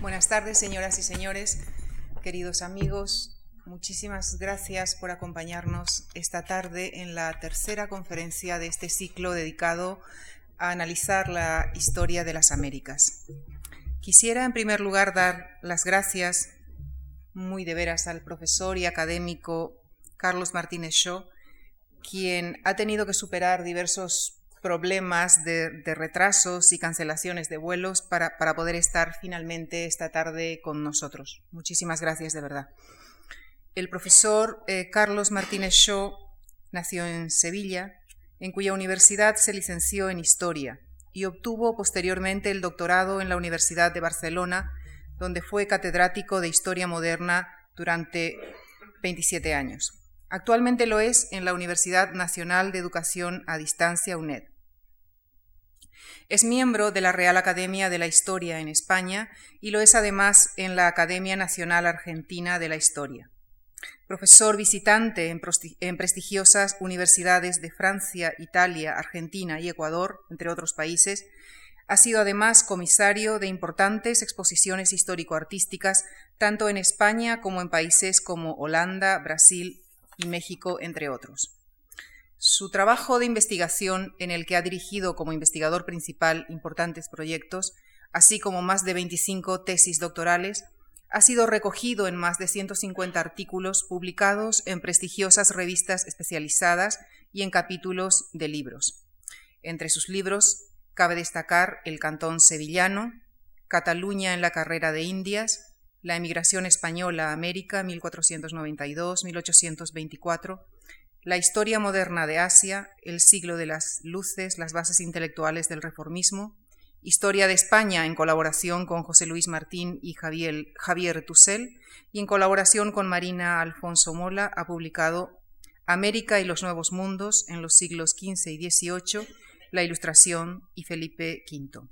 Buenas tardes, señoras y señores, queridos amigos. Muchísimas gracias por acompañarnos esta tarde en la tercera conferencia de este ciclo dedicado a analizar la historia de las Américas. Quisiera, en primer lugar, dar las gracias muy de veras al profesor y académico Carlos Martínez Shaw, quien ha tenido que superar diversos problemas de, retrasos y cancelaciones de vuelos para, poder estar finalmente esta tarde con nosotros. Muchísimas gracias de verdad. El profesor eh, Carlos Martínez Shaw nació en Sevilla, en cuya universidad se licenció en Historia y obtuvo posteriormente el doctorado en la Universidad de Barcelona, donde fue catedrático de Historia Moderna durante 27 años. Actualmente lo es en la Universidad Nacional de Educación a Distancia UNED. Es miembro de la Real Academia de la Historia en España y lo es además en la Academia Nacional Argentina de la Historia. Profesor visitante en, prestigiosas universidades de Francia, Italia, Argentina y Ecuador, entre otros países, ha sido además comisario de importantes exposiciones histórico-artísticas tanto en España como en países como Holanda, Brasil y México, entre otros. Su trabajo de investigación, en el que ha dirigido como investigador principal importantes proyectos, así como más de 25 tesis doctorales, ha sido recogido en más de 150 artículos publicados en prestigiosas revistas especializadas y en capítulos de libros. Entre sus libros cabe destacar El Cantón Sevillano, Cataluña en la carrera de Indias, la emigración española a América 1492-1824, la historia moderna de Asia, el siglo de las luces, las bases intelectuales del reformismo, Historia de España en colaboración con José Luis Martín y Javier, Javier y en colaboración con Marina Alfonso Mola ha publicado América y los Nuevos Mundos en los siglos XV y XVIII, la Ilustración y Felipe V.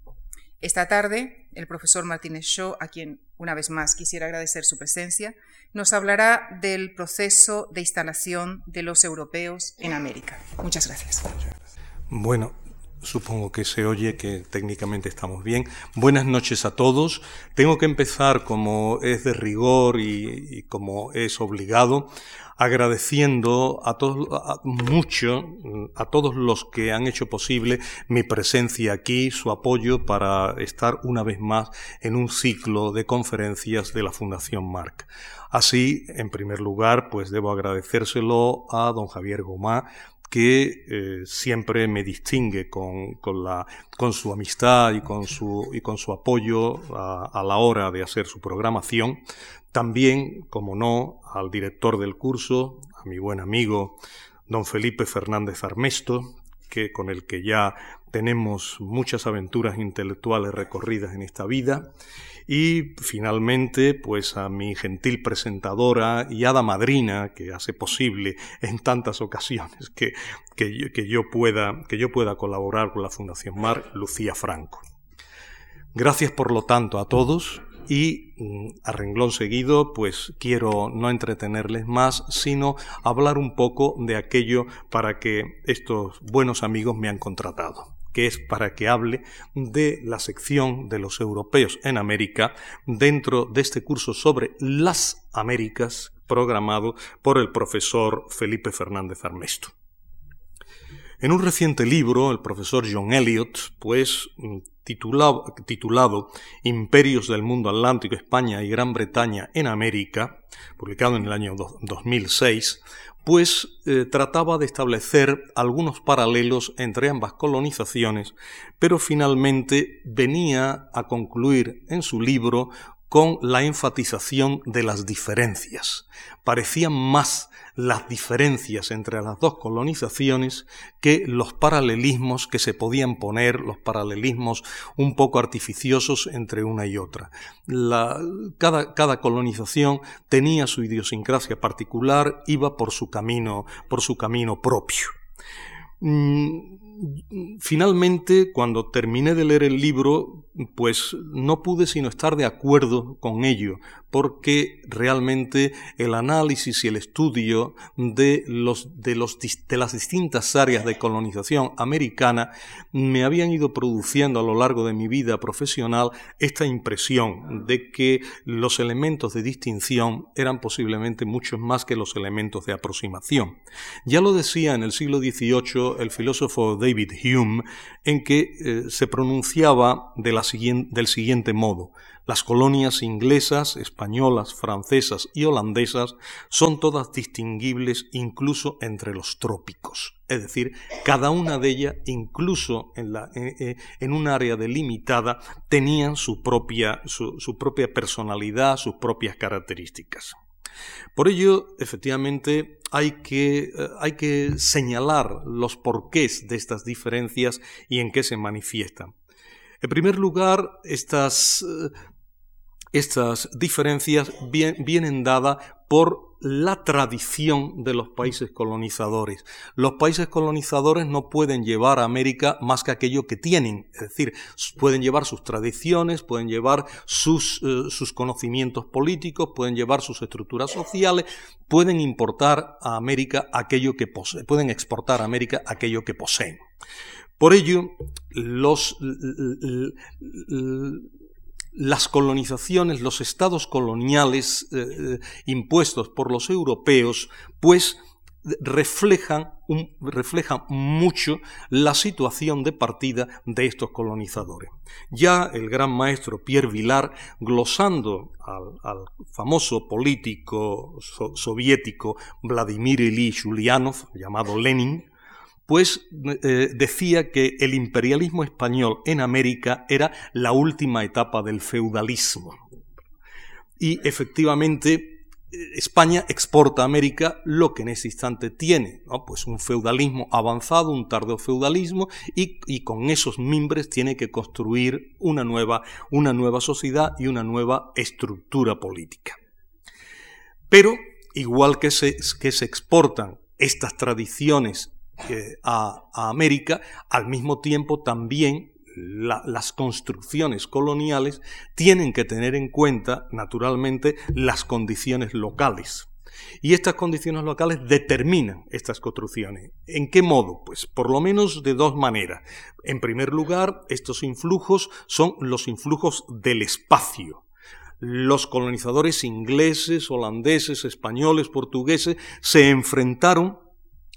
Esta tarde, el profesor Martínez Shaw, a quien una vez más quisiera agradecer su presencia, nos hablará del proceso de instalación de los europeos en América. Muchas gracias. Bueno, supongo que se oye, que técnicamente estamos bien. Buenas noches a todos. Tengo que empezar, como es de rigor y, como es obligado, agradeciendo a todos, mucho a todos los que han hecho posible mi presencia aquí, su apoyo para estar una vez más en un ciclo de conferencias de la Fundación Marc. Así, en primer lugar, pues debo agradecérselo a don Javier Gomá, que eh, siempre me distingue con, su amistad y con su, y con su apoyo a, la hora de hacer su programación. También, como no, al director del curso, a mi buen amigo don Felipe Fernández Armesto, que, con el que ya tenemos muchas aventuras intelectuales recorridas en esta vida. Y finalmente, pues a mi gentil presentadora y hada madrina, que hace posible en tantas ocasiones que, que, yo, pueda, que yo pueda colaborar con la Fundación Mar, Lucía Franco. Gracias por lo tanto a todos y mm, a renglón seguido, pues quiero no entretenerles más, sino hablar un poco de aquello para que estos buenos amigos me han contratado que es para que hable de la sección de los europeos en América dentro de este curso sobre las Américas programado por el profesor Felipe Fernández Armesto. En un reciente libro, el profesor John Elliot, pues titulado, Imperios del Mundo Atlántico, España y Gran Bretaña en América, publicado en el año 2006, pues eh, trataba de establecer algunos paralelos entre ambas colonizaciones, pero finalmente venía a concluir en su libro con la enfatización de las diferencias. Parecían más las diferencias entre las dos colonizaciones que los paralelismos que se podían poner, los paralelismos un poco artificiosos entre una y otra. cada, cada colonización tenía su idiosincrasia particular, iba por su camino, por su camino propio. Mm, finalmente, cuando terminé de leer el libro, pues no pude sino estar de acuerdo con ello, porque realmente el análisis y el estudio de, los, de, los, de las distintas áreas de colonización americana me habían ido produciendo a lo largo de mi vida profesional esta impresión de que los elementos de distinción eran posiblemente muchos más que los elementos de aproximación. Ya lo decía en el siglo XVIII el filósofo David Hume, en que eh, se pronunciaba del siguiente modo. Las colonias inglesas, españolas, francesas y holandesas son todas distinguibles incluso entre los trópicos. Es decir, cada una de ellas, incluso en, la, en un área delimitada, tenían su propia personalidad, sus propias características. Por ello, efectivamente, hay que, eh, hay que, señalar los porqués de estas diferencias y en qué se manifiestan. En primer lugar, estas, eh, estas diferencias vienen dadas por la tradición de los países colonizadores. Los países colonizadores no pueden llevar a América más que aquello que tienen, es decir, pueden llevar sus tradiciones, pueden llevar sus, eh, sus conocimientos políticos, pueden llevar sus estructuras sociales, pueden importar a América aquello que poseen, pueden exportar a América aquello que poseen. Por ello, los, las colonizaciones, los estados coloniales eh, eh, impuestos por los europeos, pues reflejan, reflejan, mucho la situación de partida de estos colonizadores. Ya el gran maestro Pierre Vilar, glosando al, famoso político soviético Vladimir Ilyich Ulyanov, llamado Lenin, pues eh, decía que el imperialismo español en América era la última etapa del feudalismo. Y efectivamente España exporta a América lo que en ese instante tiene, pues un feudalismo avanzado, un tardío feudalismo, y, y, con esos mimbres tiene que construir una nueva, una nueva sociedad y una nueva estructura política. Pero, igual que se, que se exportan estas tradiciones a, América, al mismo tiempo también las construcciones coloniales tienen que tener en cuenta, naturalmente, las condiciones locales. Y estas condiciones locales determinan estas construcciones. ¿En qué modo? Pues por lo menos de dos maneras. En primer lugar, estos influjos son los influjos del espacio. Los colonizadores ingleses, holandeses, españoles, portugueses se enfrentaron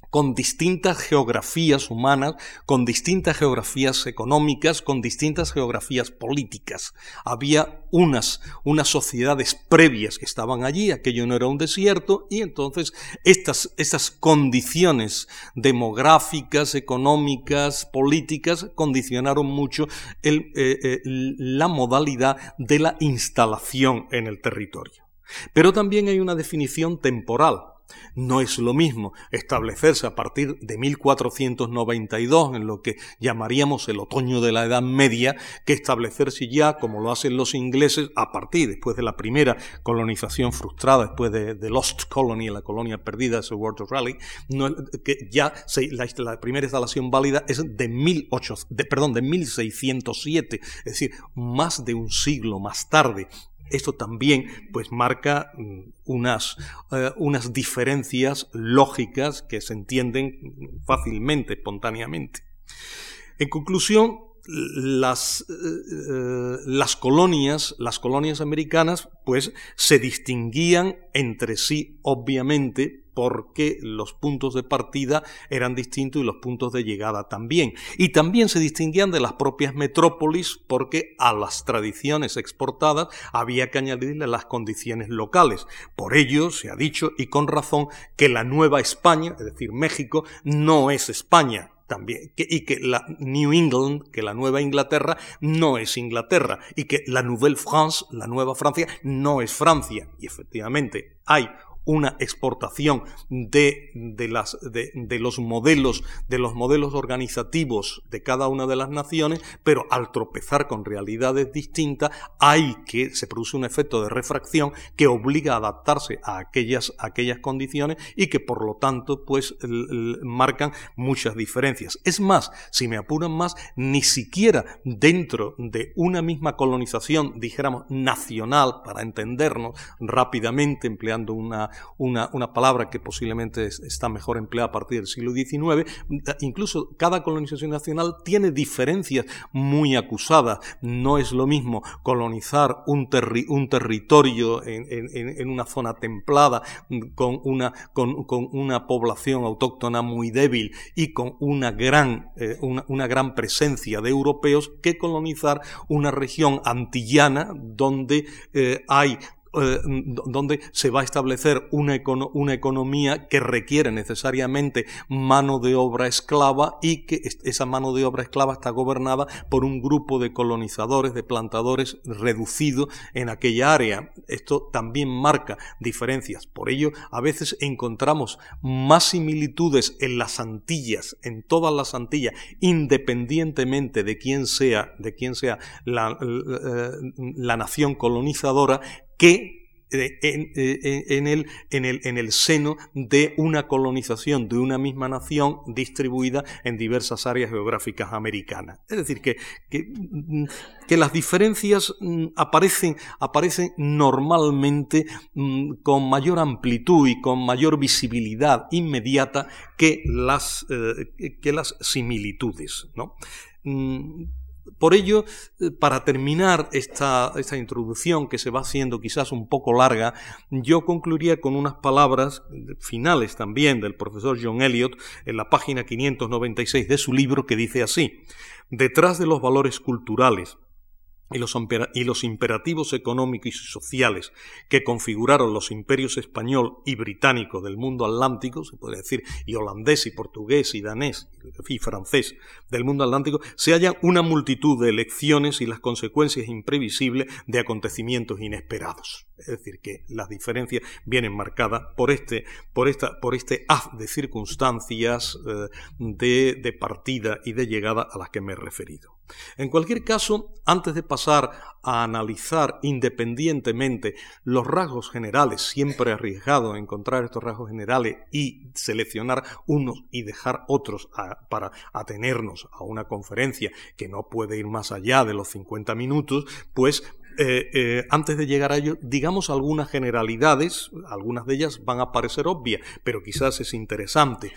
con distintas geografías humanas, con distintas geografías económicas, con distintas geografías políticas. Había unas, unas sociedades previas que estaban allí, aquello no era un desierto, y entonces estas, estas condiciones demográficas, económicas, políticas, condicionaron mucho eh, eh, la modalidad de la instalación en el territorio. Pero también hay una definición temporal. No es lo mismo establecerse a partir de 1492 en lo que llamaríamos el otoño de la Edad Media que establecerse ya, como lo hacen los ingleses, a partir después de la primera colonización frustrada, después de, Lost Colony, la colonia perdida, ese World of Raleigh, que ya la, primera instalación válida es de, de, perdón, de 1607, es decir, más de un siglo más tarde esto también pues marca mm, unas, eh, unas diferencias lógicas que se entienden fácilmente, espontáneamente. En conclusión, las, eh, eh, las, colonias, las colonias americanas, pues se distinguían entre sí, obviamente, porque los puntos de partida eran distintos y los puntos de llegada también. Y también se distinguían de las propias metrópolis porque a las tradiciones exportadas había que añadirle las condiciones locales. Por ello se ha dicho, y con razón, que la Nueva España, es decir, México, no es España, también, y que la New England, que la Nueva Inglaterra, no es Inglaterra, y que la Nouvelle France, la Nueva Francia, no es Francia. Y efectivamente hay una exportación de, de, las, de, los modelos, de los modelos organizativos de cada una de las naciones, pero al tropezar con realidades distintas, hay que, se produce un efecto de refracción que obliga a adaptarse a aquellas, aquellas condiciones y que por lo tanto, pues, marcan muchas diferencias. Es más, si me apuran más, ni siquiera dentro de una misma colonización, dijéramos, nacional, para entendernos rápidamente, empleando una, una, una palabra que posiblemente está mejor empleada a partir del siglo XIX, incluso cada colonización nacional tiene diferencias muy acusadas. No es lo mismo colonizar un, un territorio en, en, una zona templada con una, con, con una población autóctona muy débil y con una gran, eh, una, una gran presencia de europeos que colonizar una región antillana donde eh, hay eh, donde se va a establecer una, una, economía que requiere necesariamente mano de obra esclava y que esa mano de obra esclava está gobernada por un grupo de colonizadores, de plantadores reducido en aquella área. Esto también marca diferencias. Por ello, a veces encontramos más similitudes en las Antillas, en todas las Antillas, independientemente de quién sea, de quién sea la, la, la nación colonizadora, que eh, eh, en, el, en, el, en, el, seno de una colonización de una misma nación distribuida en diversas áreas geográficas americanas. Es decir, que, que, mm, que las diferencias mm, aparecen, aparecen normalmente mm, con mayor amplitud y con mayor visibilidad inmediata que las, eh, que las similitudes. ¿no? Por ello, eh, para terminar esta, esta, introducción que se va haciendo quizás un poco larga, yo concluiría con unas palabras finales también del profesor John Eliot en la página 596 de su libro que dice así, detrás de los valores culturales, y los, imperativos económicos y sociales que configuraron los imperios español y británico del mundo atlántico, se podría decir, y holandés y portugués y danés y francés del mundo atlántico, se hallan una multitud de elecciones y las consecuencias imprevisibles de acontecimientos inesperados. Es decir, que las diferencias vienen marcadas por este, por esta, por este haz de circunstancias eh, de, de partida y de llegada a las que me he referido. En cualquier caso, antes de pasar a analizar independientemente los rasgos generales, siempre arriesgado encontrar estos rasgos generales y seleccionar unos y dejar otros para atenernos a una conferencia que no puede ir más allá de los 50 minutos, pues eh, eh, antes de llegar a ello, digamos algunas generalidades, algunas de ellas van a parecer obvias, pero quizás es interesante.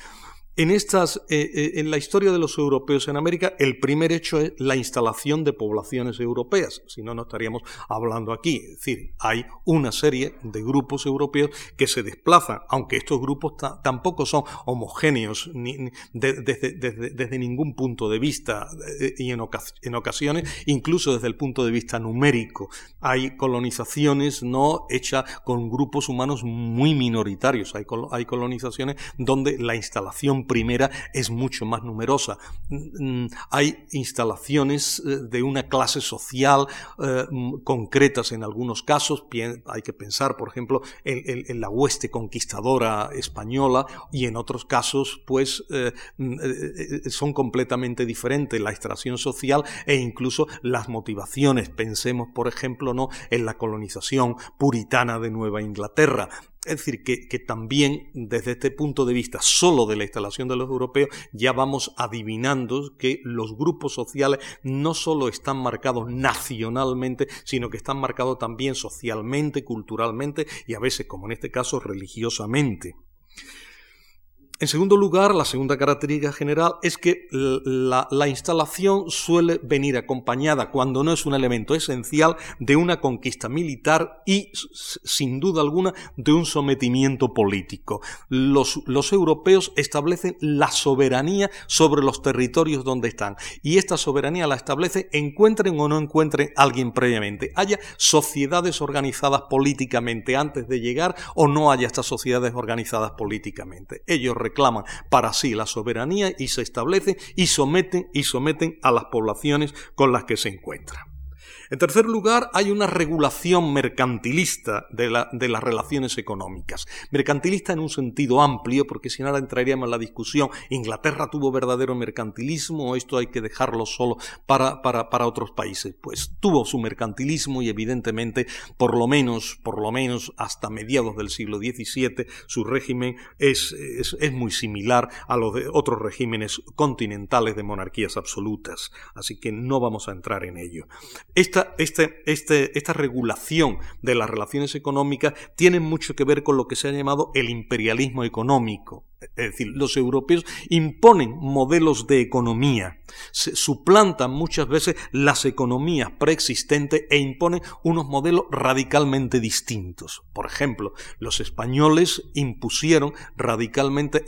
En, estas, eh, eh, en la historia de los europeos en América, el primer hecho es la instalación de poblaciones europeas, si no, no estaríamos hablando aquí. Es decir, hay una serie de grupos europeos que se desplazan, aunque estos grupos tampoco son homogéneos ni, desde, ningún punto de vista eh, y en, ocasiones, incluso desde el punto de vista numérico. Hay colonizaciones no hechas con grupos humanos muy minoritarios, hay, hay colonizaciones donde la instalación primera es mucho más numerosa. Mm, hay instalaciones eh, de una clase social eh, mm, concretas en algunos casos. Hay que pensar, por ejemplo, en, la hueste conquistadora española y en otros casos, pues, eh, mm, son completamente diferentes la extracción social e incluso las motivaciones. Pensemos, por ejemplo, ¿no? en la colonización puritana de Nueva Inglaterra. Es decir, que, que, también desde este punto de vista solo de la instalación de los europeos ya vamos adivinando que los grupos sociales no solo están marcados nacionalmente, sino que están marcados también socialmente, culturalmente y a veces, como en este caso, religiosamente. En segundo lugar, la segunda característica general es que la, instalación suele venir acompañada, cuando no es un elemento esencial, de una conquista militar y, sin duda alguna, de un sometimiento político. Los, europeos establecen la soberanía sobre los territorios donde están y esta soberanía la establece encuentren o no encuentren alguien previamente. Haya sociedades organizadas políticamente antes de llegar o no haya estas sociedades organizadas políticamente. Ellos reclaman para sí la soberanía y se establecen y someten y someten a las poblaciones con las que se encuentran. En tercer lugar, hay una regulación mercantilista de, las relaciones económicas. Mercantilista en un sentido amplio, porque si ahora entraríamos en la discusión, ¿Inglaterra tuvo verdadero mercantilismo o esto hay que dejarlo solo para, para, otros países? Pues tuvo su mercantilismo y evidentemente, por lo menos, por lo menos hasta mediados del siglo XVII, su régimen es, es, muy similar a los de otros regímenes continentales de monarquías absolutas. Así que no vamos a entrar en ello. Esta, este, este, esta regulación de las relaciones económicas tiene mucho que ver con lo que se ha llamado el imperialismo económico. Es decir, los europeos imponen modelos de economía, suplantan muchas veces las economías preexistentes e imponen unos modelos radicalmente distintos. Por ejemplo, los españoles impusieron radicalmente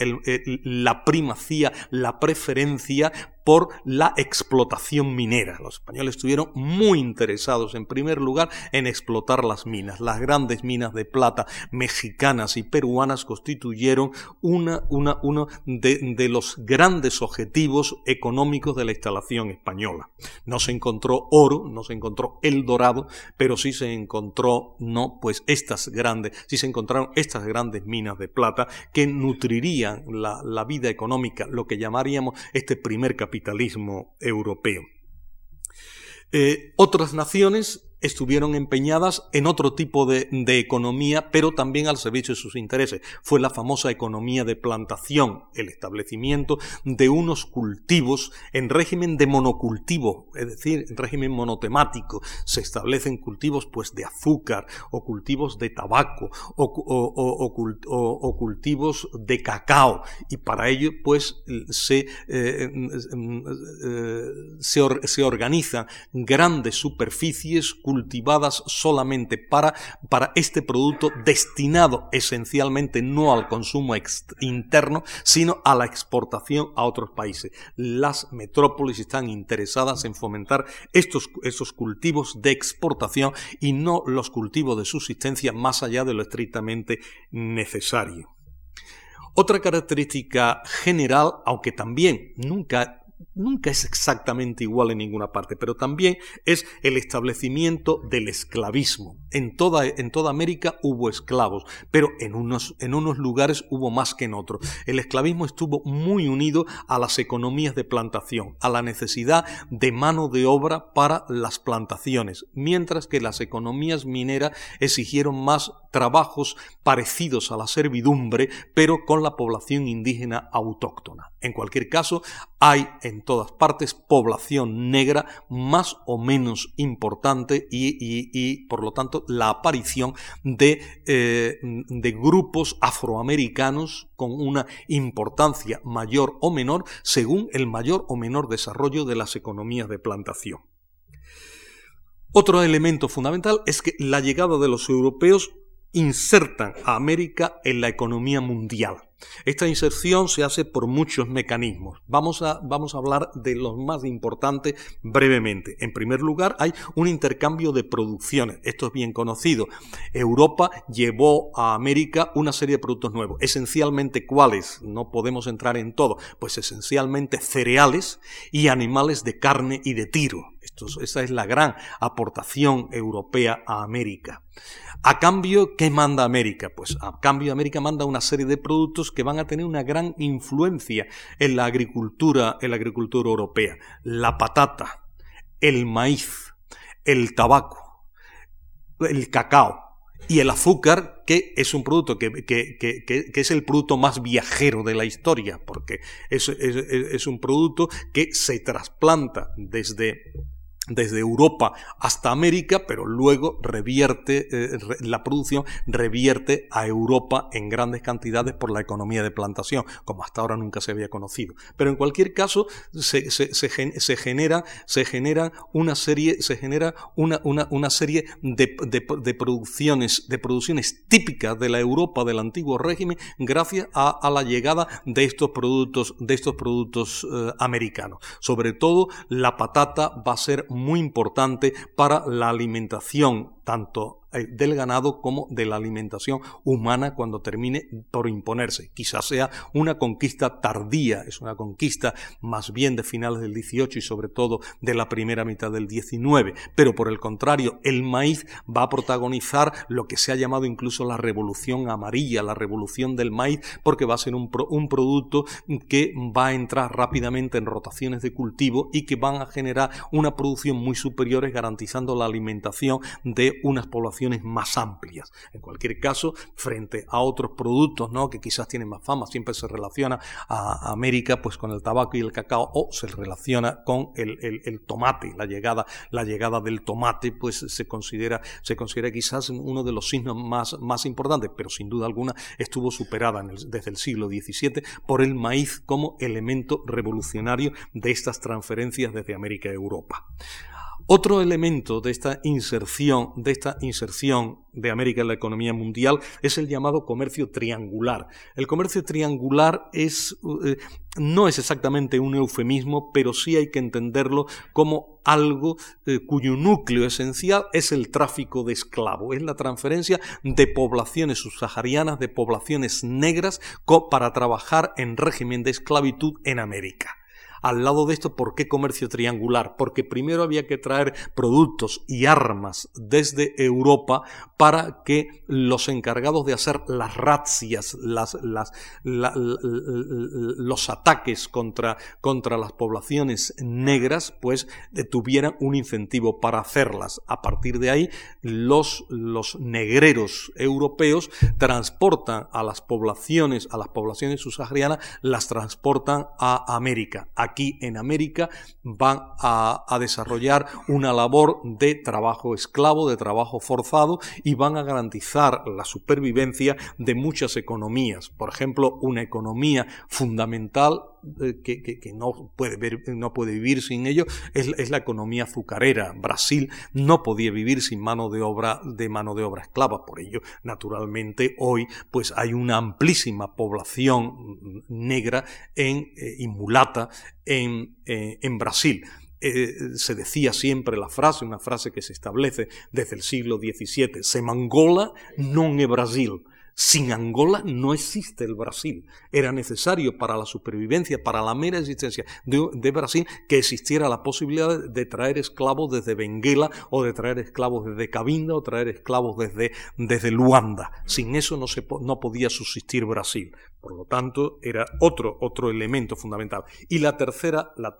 la primacía, la preferencia por la explotación minera. Los españoles estuvieron muy interesados, en primer lugar, en explotar las minas. Las grandes minas de plata mexicanas y peruanas constituyeron una, una, uno de, los grandes objetivos económicos de la instalación española. No se encontró oro, no se encontró el dorado, pero sí se encontró, no, pues estas grandes, sí se encontraron estas grandes minas de plata que nutrirían la, vida económica, lo que llamaríamos este primer capitalismo europeo. Eh, otras naciones estuvieron empeñadas en otro tipo de, economía, pero también al servicio de sus intereses. Fue la famosa economía de plantación, el establecimiento de unos cultivos en régimen de monocultivo, es decir, en régimen monotemático. Se establecen cultivos pues de azúcar o cultivos de tabaco o, cultivos de cacao y para ello pues se, eh, eh, se, organizan grandes superficies cultivadas solamente para, para este producto destinado esencialmente no al consumo interno, sino a la exportación a otros países. Las metrópolis están interesadas en fomentar estos, estos cultivos de exportación y no los cultivos de subsistencia más allá de lo estrictamente necesario. Otra característica general, aunque también nunca nunca es exactamente igual en ninguna parte, pero también es el establecimiento del esclavismo. En toda, en toda América hubo esclavos, pero en unos, en unos lugares hubo más que en otros. El esclavismo estuvo muy unido a las economías de plantación, a la necesidad de mano de obra para las plantaciones, mientras que las economías mineras exigieron más trabajos parecidos a la servidumbre, pero con la población indígena autóctona. En cualquier caso, hay en todas partes población negra más o menos importante y, por lo tanto la aparición de, eh, de grupos afroamericanos con una importancia mayor o menor según el mayor o menor desarrollo de las economías de plantación. Otro elemento fundamental es que la llegada de los europeos insertan a América en la economía mundial. Esta inserción se hace por muchos mecanismos. Vamos a, vamos a hablar de los más importantes brevemente. En primer lugar, hay un intercambio de producciones. Esto es bien conocido. Europa llevó a América una serie de productos nuevos. Esencialmente, ¿cuáles? No podemos entrar en todo. Pues esencialmente cereales y animales de carne y de tiro. Esa es la gran aportación europea a América. A cambio, ¿qué manda América? Pues a cambio América manda una serie de productos que van a tener una gran influencia en la agricultura, en la agricultura europea. La patata, el maíz, el tabaco, el cacao y el azúcar, que es un producto que, es el producto más viajero de la historia, porque es un producto que se trasplanta desde desde Europa hasta América, pero luego revierte, eh, la producción revierte a Europa en grandes cantidades por la economía de plantación, como hasta ahora nunca se había conocido. Pero en cualquier caso, se, genera, se genera una serie, se genera una, una, serie de, producciones, de producciones típicas de la Europa del antiguo régimen gracias a, la llegada de estos productos, de estos productos eh, americanos. Sobre todo, la patata va a ser muy importante para la alimentación tanto del ganado como de la alimentación humana cuando termine por imponerse. Quizás sea una conquista tardía, es una conquista más bien de finales del 18 y sobre todo de la primera mitad del 19, pero por el contrario, el maíz va a protagonizar lo que se ha llamado incluso la revolución amarilla, la revolución del maíz, porque va a ser un, un producto que va a entrar rápidamente en rotaciones de cultivo y que van a generar una producción muy superior garantizando la alimentación de unas poblaciones más amplias. En cualquier caso, frente a otros productos ¿no? que quizás tienen más fama, siempre se relaciona a América pues con el tabaco y el cacao o se relaciona con el, tomate, la llegada, la llegada del tomate pues se considera, se considera quizás uno de los signos más, más importantes, pero sin duda alguna estuvo superada desde el siglo XVII por el maíz como elemento revolucionario de estas transferencias desde América a Europa. Otro elemento de esta inserción, de esta inserción de América en la economía mundial es el llamado comercio triangular. El comercio triangular es, eh, no es exactamente un eufemismo, pero sí hay que entenderlo como algo eh, cuyo núcleo esencial es el tráfico de esclavos, es la transferencia de poblaciones subsaharianas, de poblaciones negras, para trabajar en régimen de esclavitud en América. Al lado de esto, ¿por qué comercio triangular? Porque primero había que traer productos y armas desde Europa para que los encargados de hacer las razzias, los ataques contra, contra las poblaciones negras, pues tuvieran un incentivo para hacerlas. A partir de ahí, los, negreros europeos transportan a las poblaciones, a las poblaciones subsaharianas, las transportan a América en América van a, desarrollar una labor de trabajo esclavo, de trabajo forzado y van a garantizar la supervivencia de muchas economías. Por ejemplo, una economía fundamental eh, que, no, puede no puede vivir sin ello es, la economía azucarera. Brasil no podía vivir sin mano de obra de mano de obra esclava. Por ello, naturalmente, hoy pues hay una amplísima población negra eh, y mulata en, eh, Brasil. se decía siempre la frase, una frase que se establece desde el siglo XVII, se mangola non é Brasil. Sin Angola no existe el Brasil. Era necesario para la supervivencia, para la mera existencia de, Brasil, que existiera la posibilidad de, traer esclavos desde Benguela o de traer esclavos desde Cabinda o traer esclavos desde, desde Luanda. Sin eso no, se, no podía subsistir Brasil. Por lo tanto, era otro, otro elemento fundamental. Y la tercera, la,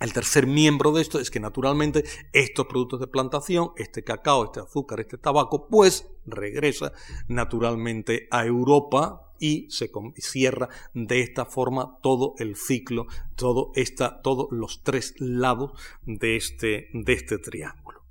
el tercer miembro de esto es que naturalmente estos productos de plantación, este cacao, este azúcar, este tabaco, pues regresa naturalmente a Europa y se cierra de esta forma todo el ciclo, todo esta, todos los tres lados de este, de este triángulo.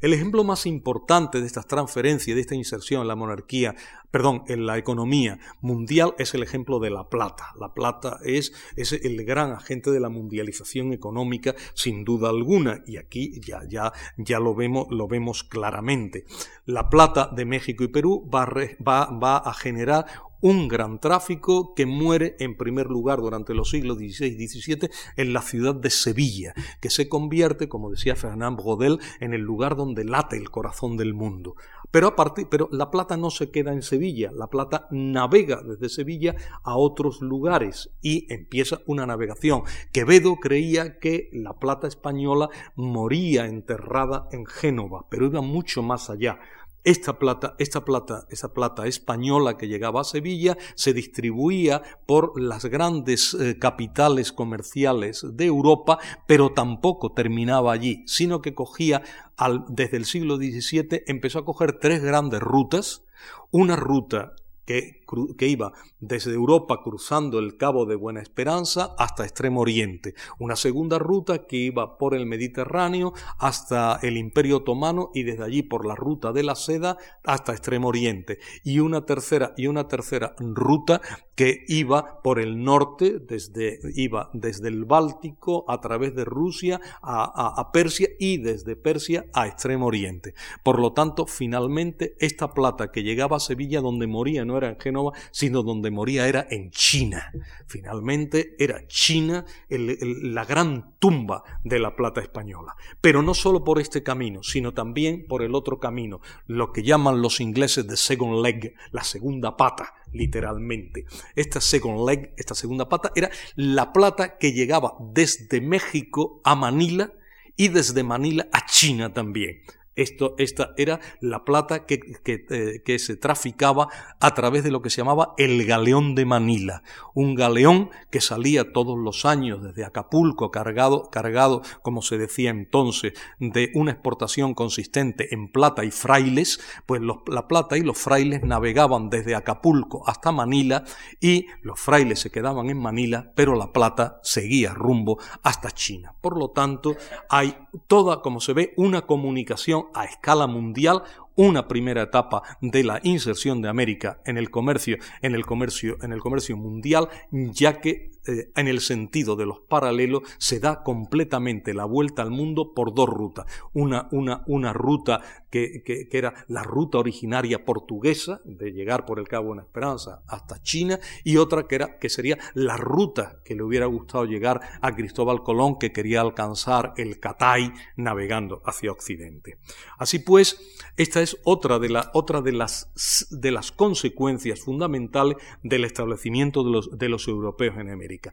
El ejemplo más importante de estas transferencias, de esta inserción en la monarquía, perdón, en la economía mundial es el ejemplo de la plata. La plata es, es el gran agente de la mundialización económica, sin duda alguna, y aquí ya, ya, ya lo, vemos, lo vemos claramente. La plata de México y Perú va, va, va a generar un gran tráfico que muere en primer lugar durante los siglos XVI y XVII en la ciudad de Sevilla, que se convierte, como decía Fernand Brodel, en el lugar donde late el corazón del mundo. Pero, aparte, pero la plata no se queda en Sevilla, la plata navega desde Sevilla a otros lugares y empieza una navegación. Quevedo creía que la plata española moría enterrada en Génova, pero iba mucho más allá. Esta plata, esta plata, esa plata española que llegaba a Sevilla se distribuía por las grandes eh, capitales comerciales de Europa, pero tampoco terminaba allí, sino que cogía al, desde el siglo XVII empezó a coger tres grandes rutas, una ruta que, iba desde Europa cruzando el Cabo de Buena Esperanza hasta Extremo Oriente, una segunda ruta que iba por el Mediterráneo hasta el Imperio Otomano y desde allí por la ruta de la seda hasta Extremo Oriente, y una tercera y una tercera ruta que iba por el norte, desde, iba desde el Báltico a través de Rusia a, a Persia y desde Persia a Extremo Oriente. Por lo tanto, finalmente esta plata que llegaba a Sevilla donde moría no era en Génova, sino donde moría era en China. Finalmente era China la gran tumba de la plata española. Pero no solo por este camino, sino también por el otro camino, lo que llaman los ingleses de second leg, la segunda pata, literalmente. Esta second leg, esta segunda pata, era la plata que llegaba desde México a Manila y desde Manila a China también. Esto, esta era la plata que, eh, que, se traficaba a través de lo que se llamaba el galeón de Manila, un galeón que salía todos los años desde Acapulco cargado, cargado, como se decía entonces, de una exportación consistente en plata y frailes, pues la plata y los frailes navegaban desde Acapulco hasta Manila y los frailes se quedaban en Manila, pero la plata seguía rumbo hasta China. Por lo tanto, hay toda, como se ve, una comunicación a escala mundial una primera etapa de la inserción de América en el comercio, en el comercio, en el comercio mundial, ya que eh, en el sentido de los paralelos se da completamente la vuelta al mundo por dos rutas. Una, una, una ruta que, que, era la ruta originaria portuguesa, de llegar por el Cabo de Esperanza hasta China, y otra que, era, que sería la ruta que le hubiera gustado llegar a Cristóbal Colón, que quería alcanzar el Catay navegando hacia Occidente. Así pues, esta es otra de, de, las, de las consecuencias fundamentales del establecimiento de los, de los europeos en América.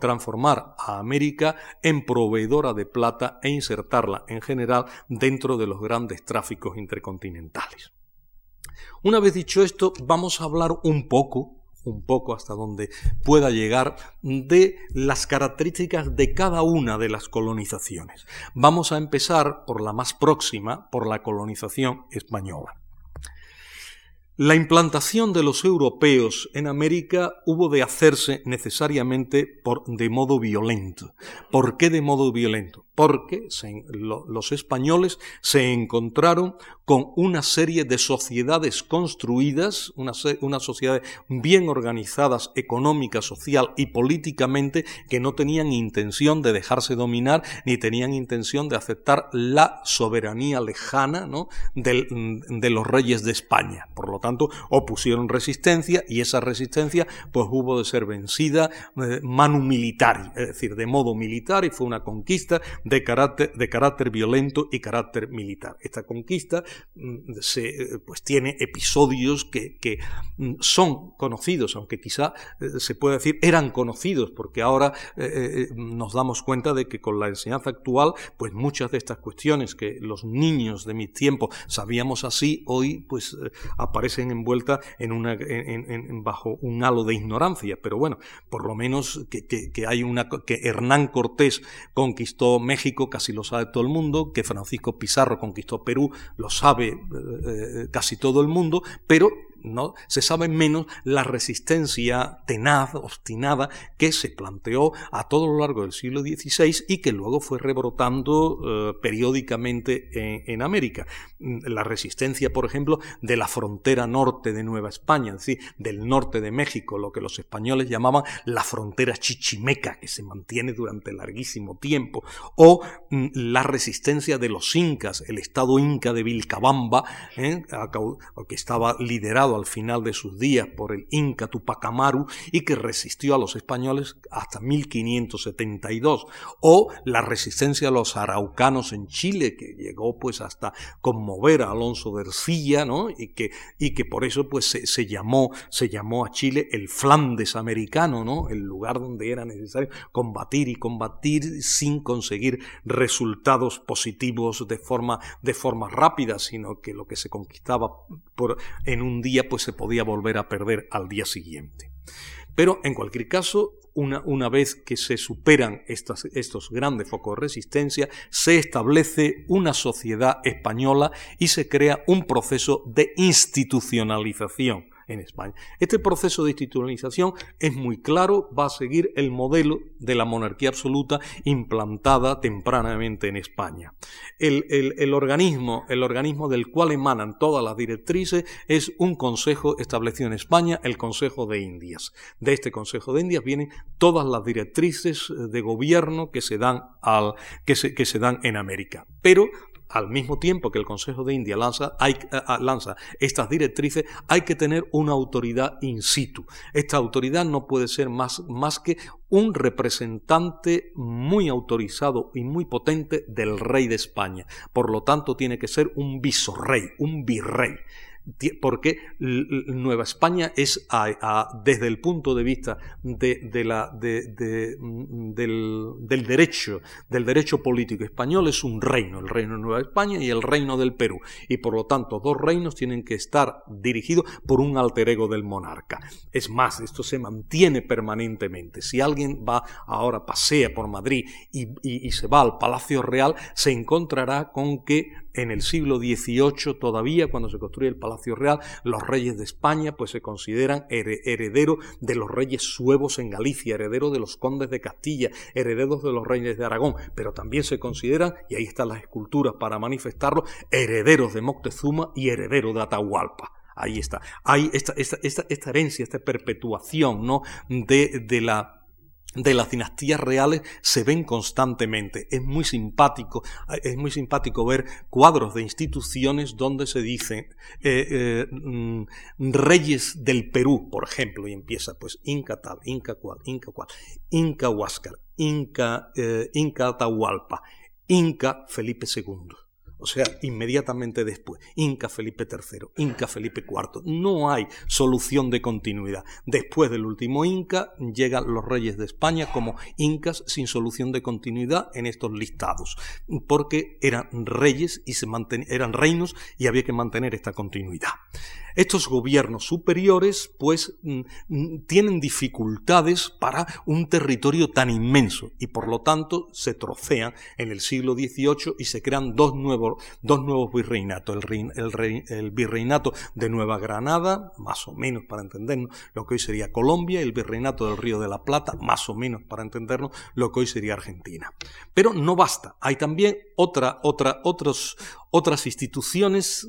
Transformar a América en proveedora de plata e insertarla en general dentro de los grandes tráficos intercontinentales. Una vez dicho esto, vamos a hablar un poco un poco hasta donde pueda llegar de las características de cada una de las colonizaciones. Vamos a empezar por la más próxima, por la colonización española. La implantación de los europeos en América hubo de hacerse necesariamente por, de modo violento. ¿Por qué de modo violento? Porque los españoles se encontraron con una serie de sociedades construidas, unas una sociedades bien organizadas económica, social y políticamente que no tenían intención de dejarse dominar ni tenían intención de aceptar la soberanía lejana de los reyes de España. Por lo tanto, opusieron resistencia y esa resistencia pues hubo de ser vencida eh, manu militar, es decir, de modo militar y fue una conquista de carácter, de carácter violento y carácter militar. Esta conquista mm, se, eh, pues, tiene episodios que, que, mm, son conocidos, aunque quizá eh, se puede decir eran conocidos, porque ahora eh, nos damos cuenta de que con la enseñanza actual, pues muchas de estas cuestiones que los niños de mi tiempo sabíamos así, hoy pues aparecen envueltas en una, en, bajo un halo de ignorancia. Pero bueno, por lo menos que, que hay una que Hernán Cortés conquistó México México casi lo sabe todo el mundo, que Francisco Pizarro conquistó Perú lo sabe eh, eh, casi todo el mundo, pero ¿no? se sabe menos la resistencia tenaz, obstinada, que se planteó a todo lo largo del siglo XVI y que luego fue rebrotando eh, periódicamente en, América. La resistencia, por ejemplo, de la frontera norte de Nueva España, es del norte de México, lo que los españoles llamaban la frontera chichimeca, que se mantiene durante larguísimo tiempo, o mm, la resistencia de los incas, el estado inca de Vilcabamba, ¿eh? que estaba liderado al final de sus días por el Inca Tupac Amaru y que resistió a los españoles hasta 1572, o la resistencia a los araucanos en Chile, que llegó pues hasta conmover a Alonso de Ercilla, ¿no? y, que, y que por eso pues se, llamó, se llamó a Chile el Flandes americano, ¿no? el lugar donde era necesario combatir y combatir sin conseguir resultados positivos de forma, de forma rápida, sino que lo que se conquistaba por, en un día pues se podía volver a perder al día siguiente. Pero en cualquier caso, una, una vez que se superan estos grandes focos de resistencia, se establece una sociedad española y se crea un proceso de institucionalización en España. Este proceso de institucionalización es muy claro, va a seguir el modelo de la monarquía absoluta implantada tempranamente en España. El, organismo, el organismo del cual emanan todas las directrices es un consejo establecido en España, el Consejo de Indias. De este Consejo de Indias vienen todas las directrices de gobierno que se dan, que se dan en América. Pero al mismo tiempo que el Consejo de India lanza, hay, lanza estas directrices, hay que tener una autoridad in situ. Esta autoridad no puede ser más, más que un representante muy autorizado y muy potente del rey de España. Por lo tanto, tiene que ser un visorrey, un virrey porque Nueva España es, desde el punto de vista mm, del, derecho, del derecho político español, es un reino, el reino de Nueva España y el reino del Perú. Y por lo tanto, dos reinos tienen que estar dirigidos por un alter ego del monarca. Es más, esto se mantiene permanentemente. Si alguien va ahora, pasea por Madrid y se va al Palacio Real, se encontrará con que en el siglo XVIII todavía, cuando se construye el Palacio Real, los reyes de España pues se consideran herederos de los reyes suevos en Galicia, herederos de los condes de Castilla, herederos de los reyes de Aragón, pero también se consideran, y ahí están las esculturas para manifestarlo, herederos de Moctezuma y herederos de Atahualpa ahí está. Hay esta, esta, herencia, esta perpetuación ¿no? de, la, de las dinastías reales se ven constantemente. Es muy simpático, es muy simpático ver cuadros de instituciones donde se dice eh, eh, mm, reyes del Perú, por ejemplo, y empieza pues Inca tal, Inca cual, Inca cual, Inca Huáscar, Inca, eh, Inca Atahualpa, Inca Felipe II o sea, inmediatamente después, Inca Felipe III, Inca Felipe IV. No hay solución de continuidad. Después del último Inca llegan los reyes de España como incas sin solución de continuidad en estos listados, porque eran reyes y se eran reinos y había que mantener esta continuidad. Estos gobiernos superiores, pues, mm, mm, tienen dificultades para un territorio tan inmenso y por lo tanto se trocean en el siglo XVIII y se crean dos nuevos, dos nuevos virreinatos. El, el, virreinato de Nueva Granada, más o menos para entendernos lo que hoy sería Colombia, y el virreinato del Río de la Plata, más o menos para entendernos lo que hoy sería Argentina. Pero no basta, hay también otra, otra, otros, otras instituciones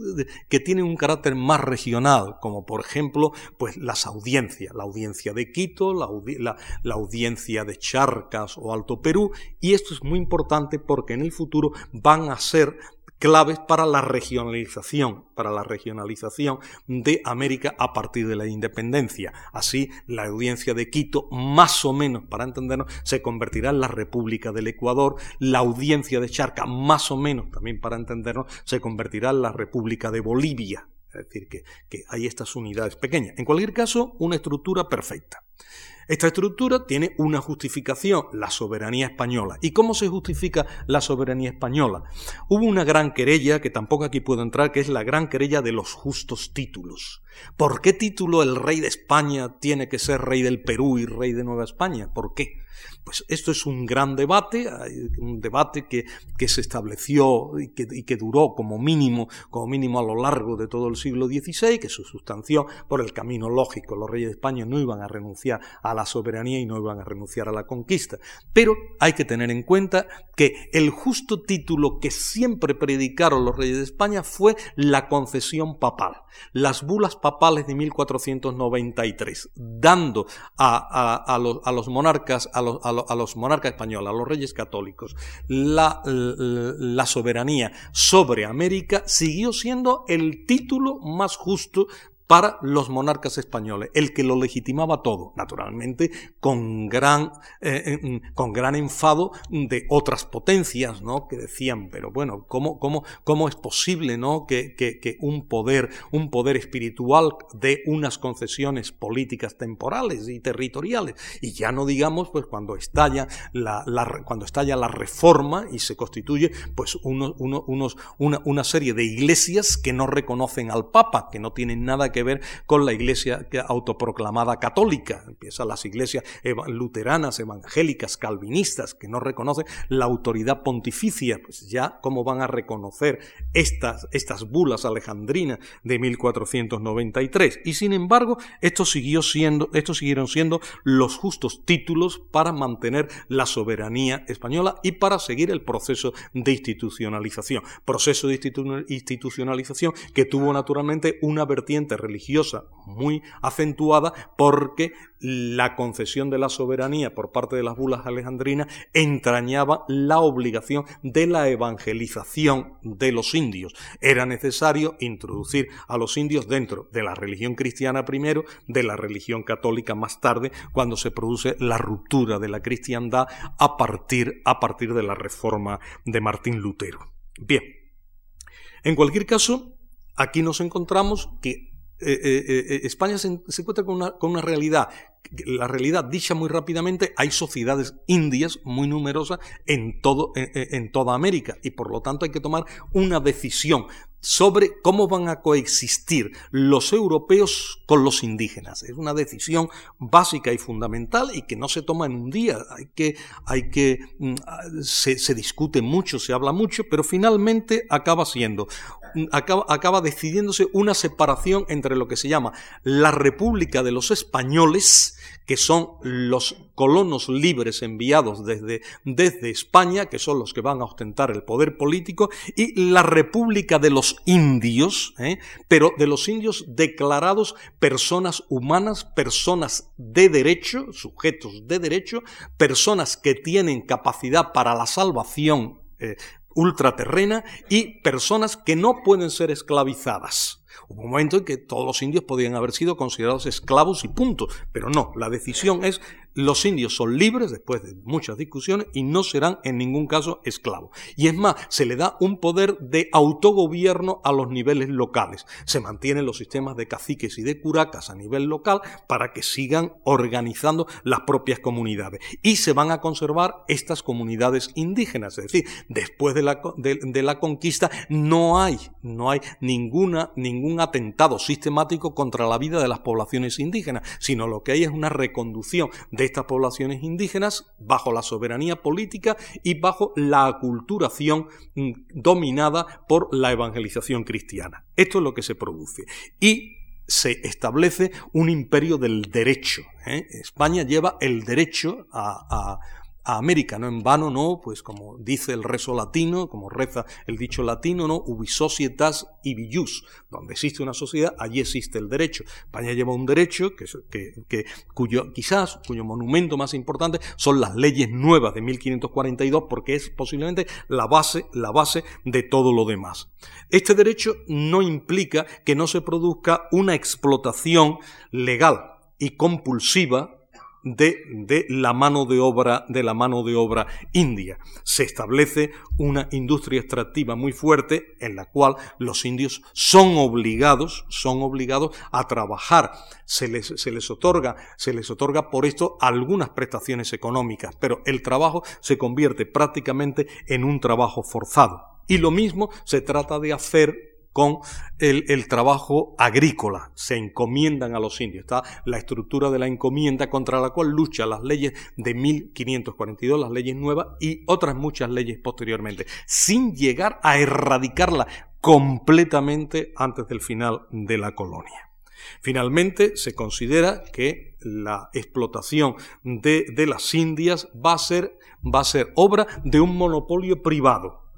que tienen un carácter más regional, como por ejemplo pues las audiencias, la audiencia de Quito, la, la, audiencia de Charcas o Alto Perú, y esto es muy importante porque en el futuro van a ser claves para la regionalización, para la regionalización de América a partir de la independencia. Así, la audiencia de Quito, más o menos, para entendernos, se convertirá en la República del Ecuador, la audiencia de Charca, más o menos, también para entendernos, se convertirá en la República de Bolivia. Es decir, que, que hay estas unidades pequeñas. En cualquier caso, una estructura perfecta. Esta estructura tiene una justificación, la soberanía española. ¿Y cómo se justifica la soberanía española? Hubo una gran querella, que tampoco aquí puedo entrar, que es la gran querella de los justos títulos. ¿Por qué título el rey de España tiene que ser rey del Perú y rey de Nueva España? ¿Por qué? Pues esto es un gran debate, un debate que, se estableció y que, y que, duró como mínimo, como mínimo a lo largo de todo el siglo XVI, que se sustanció por el camino lógico. Los reyes de España no iban a renunciar a la soberanía y no iban a renunciar a la conquista. Pero hay que tener en cuenta que el justo título que siempre predicaron los reyes de España fue la concesión papal. Las bulas papales de 1493, dando a, los, a los, monarcas, a los, los, monarcas españoles, a los reyes católicos, la, la soberanía sobre América, siguió siendo el título más justo para los monarcas españoles, el que lo legitimaba todo, naturalmente con gran, eh, eh, con gran enfado de otras potencias, ¿no? Que decían, pero bueno, ¿cómo, cómo, cómo es posible, ¿no? Que, que, un poder, un poder espiritual de unas concesiones políticas temporales y territoriales, y ya no digamos, pues cuando estalla la, cuando estalla la reforma y se constituye, pues uno, unos, una, una serie de iglesias que no reconocen al Papa, que no tienen nada que ver con la iglesia autoproclamada católica. Empiezan las iglesias luteranas, evangélicas, calvinistas, que no reconocen la autoridad pontificia. Pues ya, ¿cómo van a reconocer estas, estas bulas alejandrinas de 1493? Y sin embargo, esto siguió siendo, estos siguieron siendo los justos títulos para mantener la soberanía española y para seguir el proceso de institucionalización. Proceso de institucionalización que tuvo naturalmente una vertiente religiosa muy acentuada porque la concesión de la soberanía por parte de las bulas alejandrinas entrañaba la obligación de la evangelización de los indios. Era necesario introducir a los indios dentro de la religión cristiana primero, de la religión católica más tarde, cuando se produce la ruptura de la cristiandad a partir, a partir de la reforma de Martín Lutero. Bien, en cualquier caso, aquí nos encontramos que eh, eh, eh, España se, encuentra con una, con una, realidad, la realidad dicha muy rápidamente, hay sociedades indias muy numerosas en, todo, en, toda América y por lo tanto hay que tomar una decisión sobre cómo van a coexistir los europeos con los indígenas. Es una decisión básica y fundamental y que no se toma en un día. Hay que, hay que, mm, se, se discute mucho, se habla mucho, pero finalmente acaba siendo acaba, decidiéndose una separación entre lo que se llama la República de los Españoles, que son los colonos libres enviados desde, desde España, que son los que van a ostentar el poder político, y la República de los Indios, ¿eh? pero de los indios declarados personas humanas, personas de derecho, sujetos de derecho, personas que tienen capacidad para la salvación eh, ultraterrena y personas que no pueden ser esclavizadas. Hubo un momento en que todos los indios podían haber sido considerados esclavos y punto, pero no, la decisión es los indios son libres después de muchas discusiones y no serán en ningún caso esclavos. Y es más, se le da un poder de autogobierno a los niveles locales. Se mantienen los sistemas de caciques y de curacas a nivel local para que sigan organizando las propias comunidades. Y se van a conservar estas comunidades indígenas. Es decir, después de la, de, la conquista no hay, no hay ninguna, ningún atentado sistemático contra la vida de las poblaciones indígenas, sino lo que hay es una reconducción de estas poblaciones indígenas bajo la soberanía política y bajo la aculturación mm, dominada por la evangelización cristiana. Esto es lo que se produce. Y se establece un imperio del derecho. ¿eh? España lleva el derecho a, América, no en vano, no, pues como dice el rezo latino, como reza el dicho latino, no, ubi societas ibi jus, donde existe una sociedad, allí existe el derecho. España lleva un derecho que, cuyo quizás cuyo monumento más importante son las leyes nuevas de 1542, porque es posiblemente la base, la base de todo lo demás. Este derecho no implica que no se produzca una explotación legal y compulsiva de, la mano de obra de la mano de obra india. Se establece una industria extractiva muy fuerte en la cual los indios son obligados, son obligados a trabajar. Se les, se les otorga, se les otorga por esto algunas prestaciones económicas, pero el trabajo se convierte prácticamente en un trabajo forzado. Y lo mismo se trata de hacer con el, trabajo agrícola. Se encomiendan a los indios. Está la estructura de la encomienda contra la cual lucha las leyes de 1542, las leyes nuevas y otras muchas leyes posteriormente, sin llegar a erradicarla completamente antes del final de la colonia. Finalmente, se considera que la explotación de, de las Indias va a, ser, va a ser obra de un monopolio privado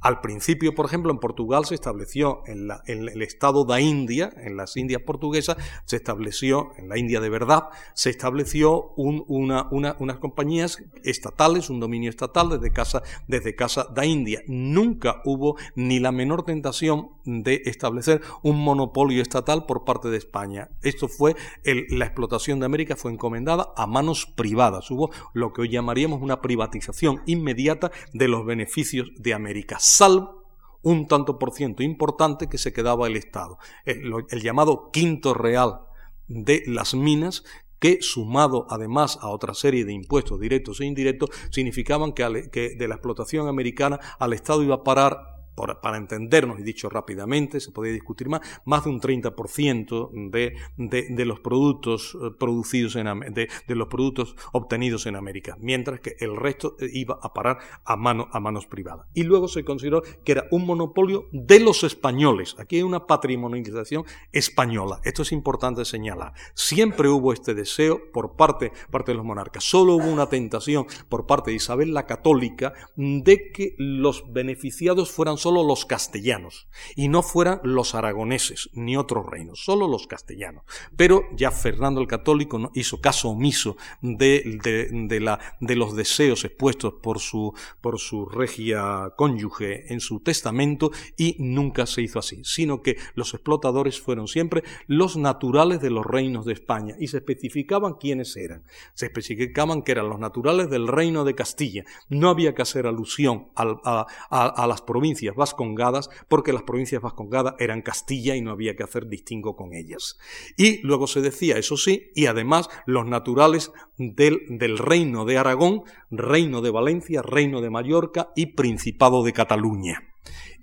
al principio, por ejemplo, en Portugal se estableció en, el estado de India, en las Indias portuguesas, se estableció, en la India de verdad, se estableció unas compañías estatales, un dominio estatal desde casa, desde casa de India. Nunca hubo ni la menor tentación de establecer un monopolio estatal por parte de España. Esto fue, la explotación de América fue encomendada a manos privadas. Hubo lo que hoy llamaríamos una privatización inmediata de los beneficios de América salvo un tanto por ciento importante que se quedaba el Estado. El, llamado quinto real de las minas que sumado además a otra serie de impuestos directos e indirectos, significaban que, de la explotación americana al Estado iba a parar para entendernos, y dicho rápidamente, se podía discutir más, más de un 30% de, de, de, los productos eh, producidos en de, de, los productos obtenidos en América, mientras que el resto eh, iba a parar a, mano, a manos privadas. Y luego se consideró que era un monopolio de los españoles. Aquí hay una patrimonialización española. Esto es importante señalar. Siempre hubo este deseo por parte, parte de los monarcas. Solo hubo una tentación por parte de Isabel la Católica de que los beneficiados fueran solo los castellanos y no fueran los aragoneses ni otros reinos, solo los castellanos. Pero ya Fernando el Católico hizo caso omiso de, de, la, de, los deseos expuestos por su, por su regia cónyuge en su testamento y nunca se hizo así, sino que los explotadores fueron siempre los naturales de los reinos de España y se especificaban quiénes eran. Se especificaban que eran los naturales del reino de Castilla. No había que hacer alusión a, a las provincias vascongadas porque las provincias vascongadas eran Castilla y no había que hacer distingo con ellas. Y luego se decía, eso sí, y además los naturales del, reino de Aragón, reino de Valencia, reino de Mallorca y principado de Cataluña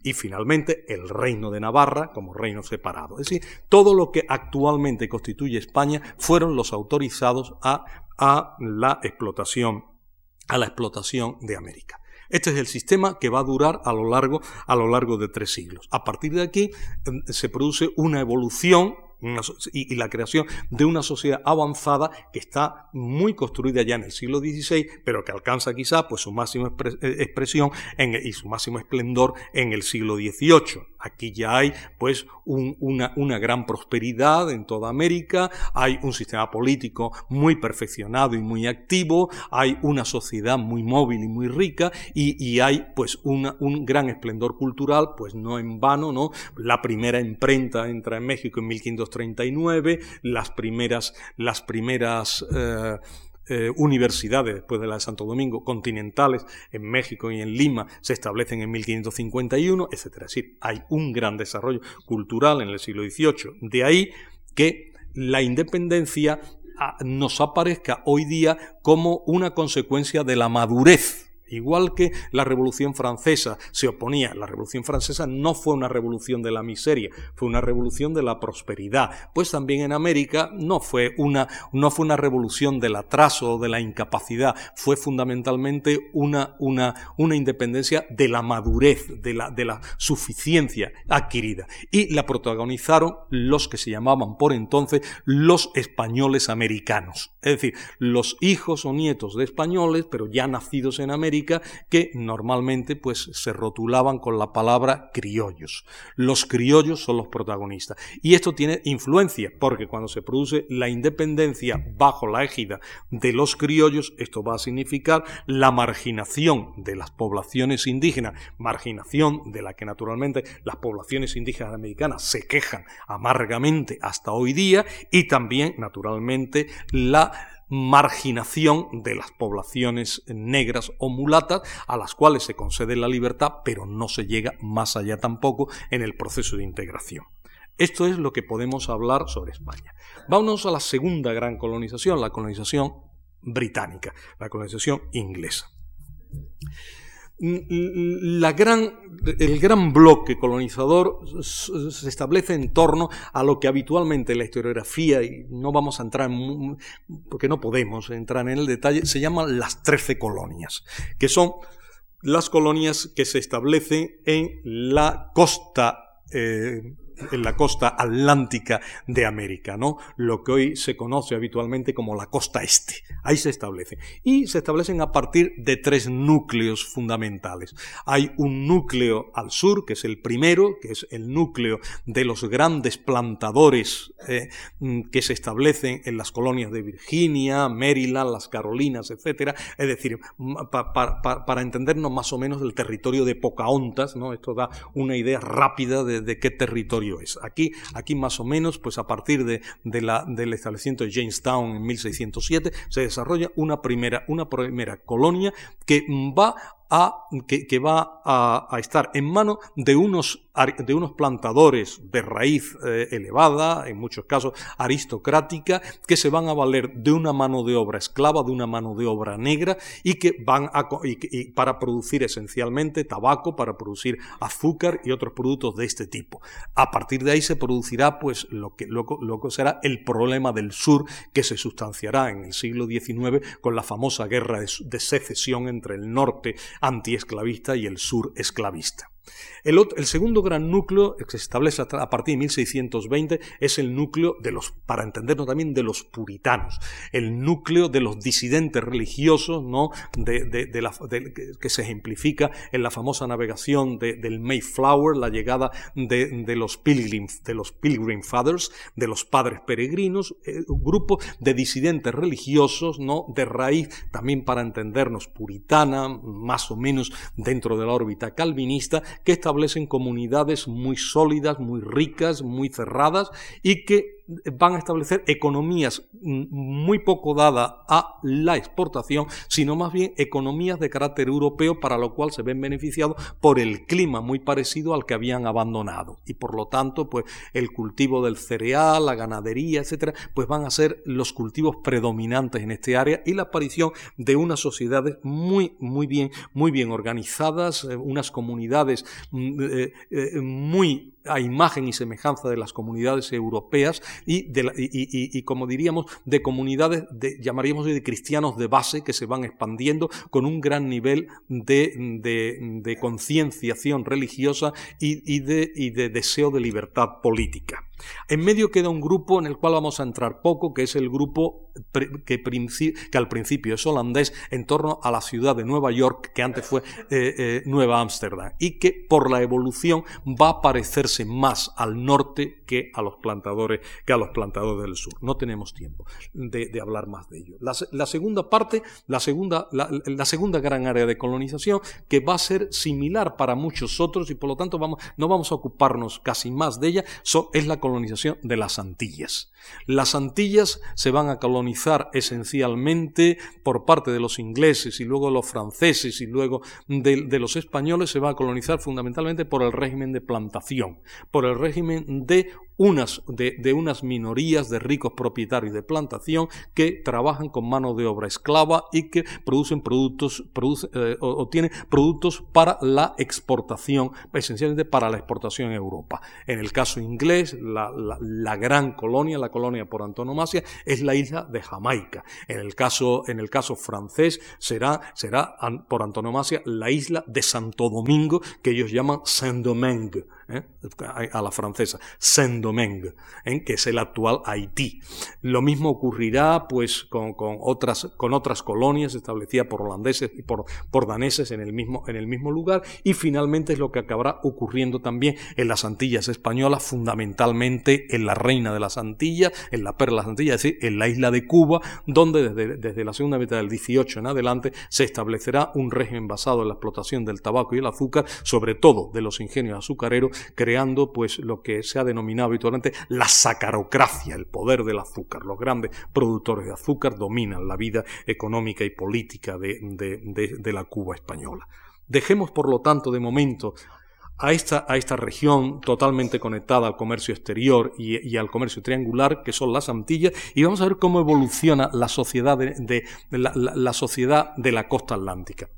y finalmente el reino de Navarra como reino separado. Es decir, todo lo que actualmente constituye España fueron los autorizados a, a la explotación a la explotación de América. Este es el sistema que va a durar a lo largo, a lo largo de tres siglos. A partir de aquí em, se produce una evolución y, la creación de una sociedad avanzada que está muy construida ya en el siglo XVI, pero que alcanza quizá pues, su máxima eh, expresión y su máximo esplendor en el siglo XVIII. Aquí ya hay pues una, una, gran prosperidad en toda América, hay un sistema político muy perfeccionado y muy activo, hay una sociedad muy móvil y muy rica y, y hay pues una, un gran esplendor cultural, pues no en vano, ¿no? La primera imprenta entra en México en 1539, las primeras, las primeras eh, eh, universidades, después de la de Santo Domingo, continentales en México y en Lima, se establecen en 1551, etc. Es decir, hay un gran desarrollo cultural en el siglo XVIII. De ahí que la independencia ah, nos aparezca hoy día como una consecuencia de la madurez Igual que la Revolución Francesa se oponía, la Revolución Francesa no fue una revolución de la miseria, fue una revolución de la prosperidad. Pues también en América no fue una, no fue una revolución del atraso o de la incapacidad, fue fundamentalmente una, una, una independencia de la madurez, de la, de la suficiencia adquirida. Y la protagonizaron los que se llamaban por entonces los españoles americanos. Es decir, los hijos o nietos de españoles, pero ya nacidos en América, que normalmente pues se rotulaban con la palabra criollos. Los criollos son los protagonistas. Y esto tiene influencia, porque cuando se produce la independencia bajo la égida de los criollos, esto va a significar la marginación de las poblaciones indígenas, marginación de la que naturalmente las poblaciones indígenas americanas se quejan amargamente hasta hoy día, y también naturalmente la marginación de las poblaciones negras o mulatas a las cuales se concede la libertad, pero no se llega más allá tampoco en el proceso de integración. Esto es lo que podemos hablar sobre España. Vámonos a la segunda gran colonización, la colonización británica, la colonización inglesa la gran, el gran bloque colonizador se establece en torno a lo que habitualmente en la historiografía, y no vamos a entrar, en, porque no podemos entrar en el detalle, se llaman las trece colonias, que son las colonias que se establecen en la costa eh, en la costa atlántica de América, ¿no? Lo que hoy se conoce habitualmente como la costa este. Ahí se establece. Y se establecen a partir de tres núcleos fundamentales. Hay un núcleo al sur, que es el primero, que es el núcleo de los grandes plantadores eh, mm, que se establecen en las colonias de Virginia, Maryland, las Carolinas, etc. Es decir, para entendernos más o menos el territorio de Pocahontas, ¿no? Esto da una idea rápida de qué territorio es. Aquí, aquí más o menos, pues a partir de, la, del establecimiento de Jamestown en 1607, se desarrolla una primera, una primera colonia que va que, va a, estar en mano de unos, de unos plantadores de raíz eh, elevada, en muchos casos aristocrática, que se van a valer de una mano de obra esclava, de una mano de obra negra, y que van a, y, para producir esencialmente tabaco, para producir azúcar y otros productos de este tipo. A partir de ahí se producirá pues lo que luego, será el problema del sur que se sustanciará en el siglo XIX con la famosa guerra de secesión entre el norte antiesclavista y el sur esclavista. El, segundo gran núcleo que se establece a partir de 1620 es el núcleo de los, para entendernos también, de los puritanos, el núcleo de los disidentes religiosos, ¿no? De, la, que se ejemplifica en la famosa navegación del Mayflower, la llegada de, los Pilgrim, de los Pilgrim Fathers, de los padres peregrinos, eh, un grupo de disidentes religiosos, ¿no? De raíz, también para entendernos, puritana, más o menos dentro de la órbita calvinista, que establecen comunidades muy sólidas, muy ricas, muy cerradas y que van a establecer economías muy poco dadas a la exportación, sino más bien economías de carácter europeo para lo cual se ven beneficiados por el clima muy parecido al que habían abandonado. Y por lo tanto pues el cultivo del cereal, la ganadería, etcétera, pues van a ser los cultivos predominantes en este área y la aparición de unas sociedades muy muy bien muy bien organizadas, eh, unas comunidades mm, eh, eh, muy a imagen y semejanza de las comunidades europeas y, de y, como diríamos, de comunidades, de, llamaríamos de cristianos de base que se van expandiendo con un gran nivel de, de concienciación religiosa y, de, y de deseo de libertad política. En medio queda un grupo en el cual vamos a entrar poco, que es el grupo que, que al principio es holandés en torno a la ciudad de Nueva York, que antes fue eh, eh, Nueva Ámsterdam, y que por la evolución va a parecerse más al norte que a los plantadores, que a los plantadores del sur. No tenemos tiempo de, hablar más de ello. La, segunda parte, la segunda, la, segunda gran área de colonización, que va a ser similar para muchos otros y por lo tanto vamos, no vamos a ocuparnos casi más de ella, es la colonización de las Antillas. Las Antillas se van a colonizar esencialmente por parte de los ingleses y luego los franceses y luego de, los españoles, se va a colonizar fundamentalmente por el régimen de plantación, por el régimen de unas, de, unas minorías de ricos propietarios de plantación que trabajan con mano de obra esclava y que producen productos, eh, o, tienen productos para la exportación, esencialmente para la exportación en Europa. En el caso inglés, la, la, gran colonia, la colonia por antonomasia, es la isla de Jamaica. En el caso, en el caso francés será, será por antonomasia la isla de Santo Domingo, que ellos llaman Saint-Domingue. ¿Eh? a la francesa, Saint-Domingue, ¿eh? que es el actual Haití. Lo mismo ocurrirá pues con, otras, con otras colonias establecidas por holandeses y por, daneses en el, mismo, en el mismo lugar y finalmente es lo que acabará ocurriendo también en las Antillas españolas, fundamentalmente en la Reina de las Antillas, en la Perla de las Antillas, es decir, en la isla de Cuba, donde desde, desde la segunda mitad del 18 en adelante se establecerá un régimen basado en la explotación del tabaco y el azúcar, sobre todo de los ingenios azucareros, creando pues lo que se ha denominado habitualmente la sacarocracia, el poder del azúcar. Los grandes productores de azúcar dominan la vida económica y política de, la Cuba española. Dejemos, por lo tanto, de momento a esta, a esta, región totalmente conectada al comercio exterior y, al comercio triangular, que son las Antillas, y vamos a ver cómo evoluciona la sociedad de, la, sociedad de la costa atlántica.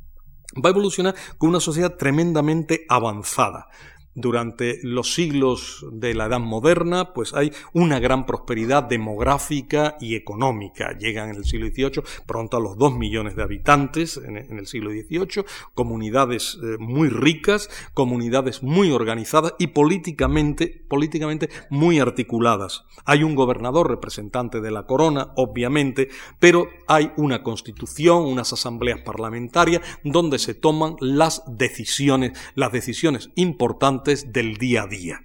Va a evolucionar con una sociedad tremendamente avanzada durante los siglos de la Edad Moderna, pues hay una gran prosperidad demográfica y económica. Llegan en el siglo XVIII pronto a los dos millones de habitantes en, el siglo XVIII, comunidades eh, muy ricas, comunidades muy organizadas y políticamente, políticamente muy articuladas. Hay un gobernador representante de la corona, obviamente, pero hay una constitución, unas asambleas parlamentarias donde se toman las decisiones, las decisiones importantes del día a día.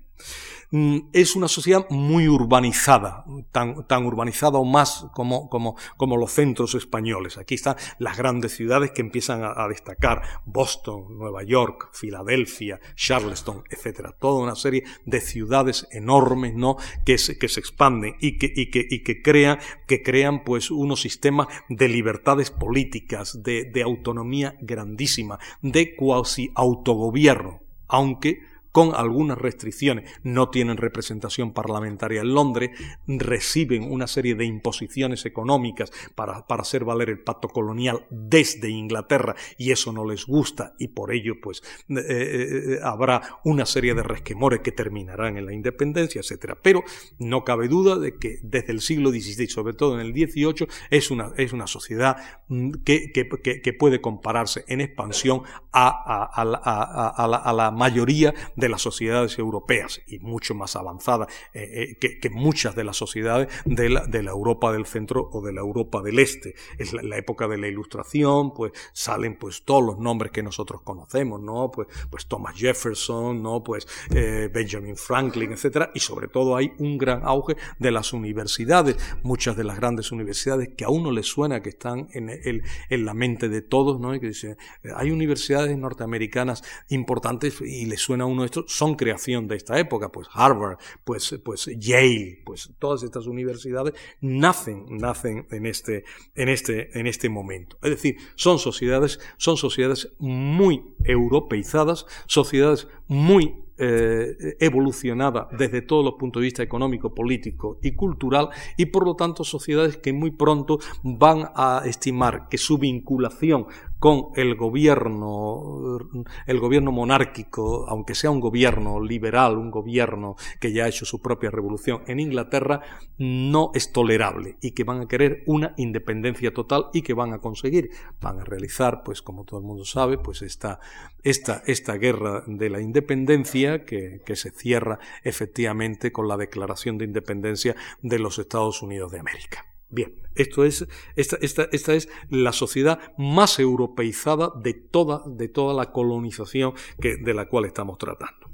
Mm, es una sociedad muy urbanizada, tan, tan urbanizada o más como, como, como, los centros españoles. Aquí están las grandes ciudades que empiezan a, destacar, Boston, Nueva York, Filadelfia, Charleston, etc. Toda una serie de ciudades enormes, ¿no? Que se, que se expanden y que, y que, y que crean, que crean pues unos sistemas de libertades políticas, de, de autonomía grandísima, de cuasi autogobierno, aunque con algunas restricciones. No tienen representación parlamentaria en Londres, reciben una serie de imposiciones económicas para, hacer valer el pacto colonial desde Inglaterra y eso no les gusta y por ello pues eh, eh, habrá una serie de resquemores que terminarán en la independencia, etcétera. Pero no cabe duda de que desde el siglo XVI, sobre todo en el XVIII, es una, es una sociedad mm, que, que, puede compararse en expansión a, a, la, mayoría de las sociedades europeas y mucho más avanzada eh, que, muchas de las sociedades de la, de la, Europa del centro o de la Europa del este. Es la, época de la ilustración, pues salen pues todos los nombres que nosotros conocemos, ¿no? Pues, pues Thomas Jefferson, ¿no? Pues eh, Benjamin Franklin, etcétera, y sobre todo hay un gran auge de las universidades, muchas de las grandes universidades que a uno le suena que están en, el, en la mente de todos, ¿no? Y que dice, hay universidades norteamericanas importantes y le suena a uno son creación de esta época, pues Harvard, pues, pues Yale, pues todas estas universidades nacen, nacen en este, en este, en este momento. Es decir, son sociedades, son sociedades muy europeizadas, sociedades muy eh, evolucionada desde todos los puntos de vista económico, político y cultural y por lo tanto sociedades que muy pronto van a estimar que su vinculación con el gobierno, el gobierno monárquico, aunque sea un gobierno liberal, un gobierno que ya ha hecho su propia revolución en Inglaterra, no es tolerable y que van a querer una independencia total y que van a conseguir, van a realizar, pues como todo el mundo sabe, pues esta, esta, esta guerra de la independencia que, que se cierra efectivamente con la declaración de independencia de los Estados Unidos de América. Bien, esta, es la sociedad más europeizada de toda, de toda la colonización de la cual estamos tratando.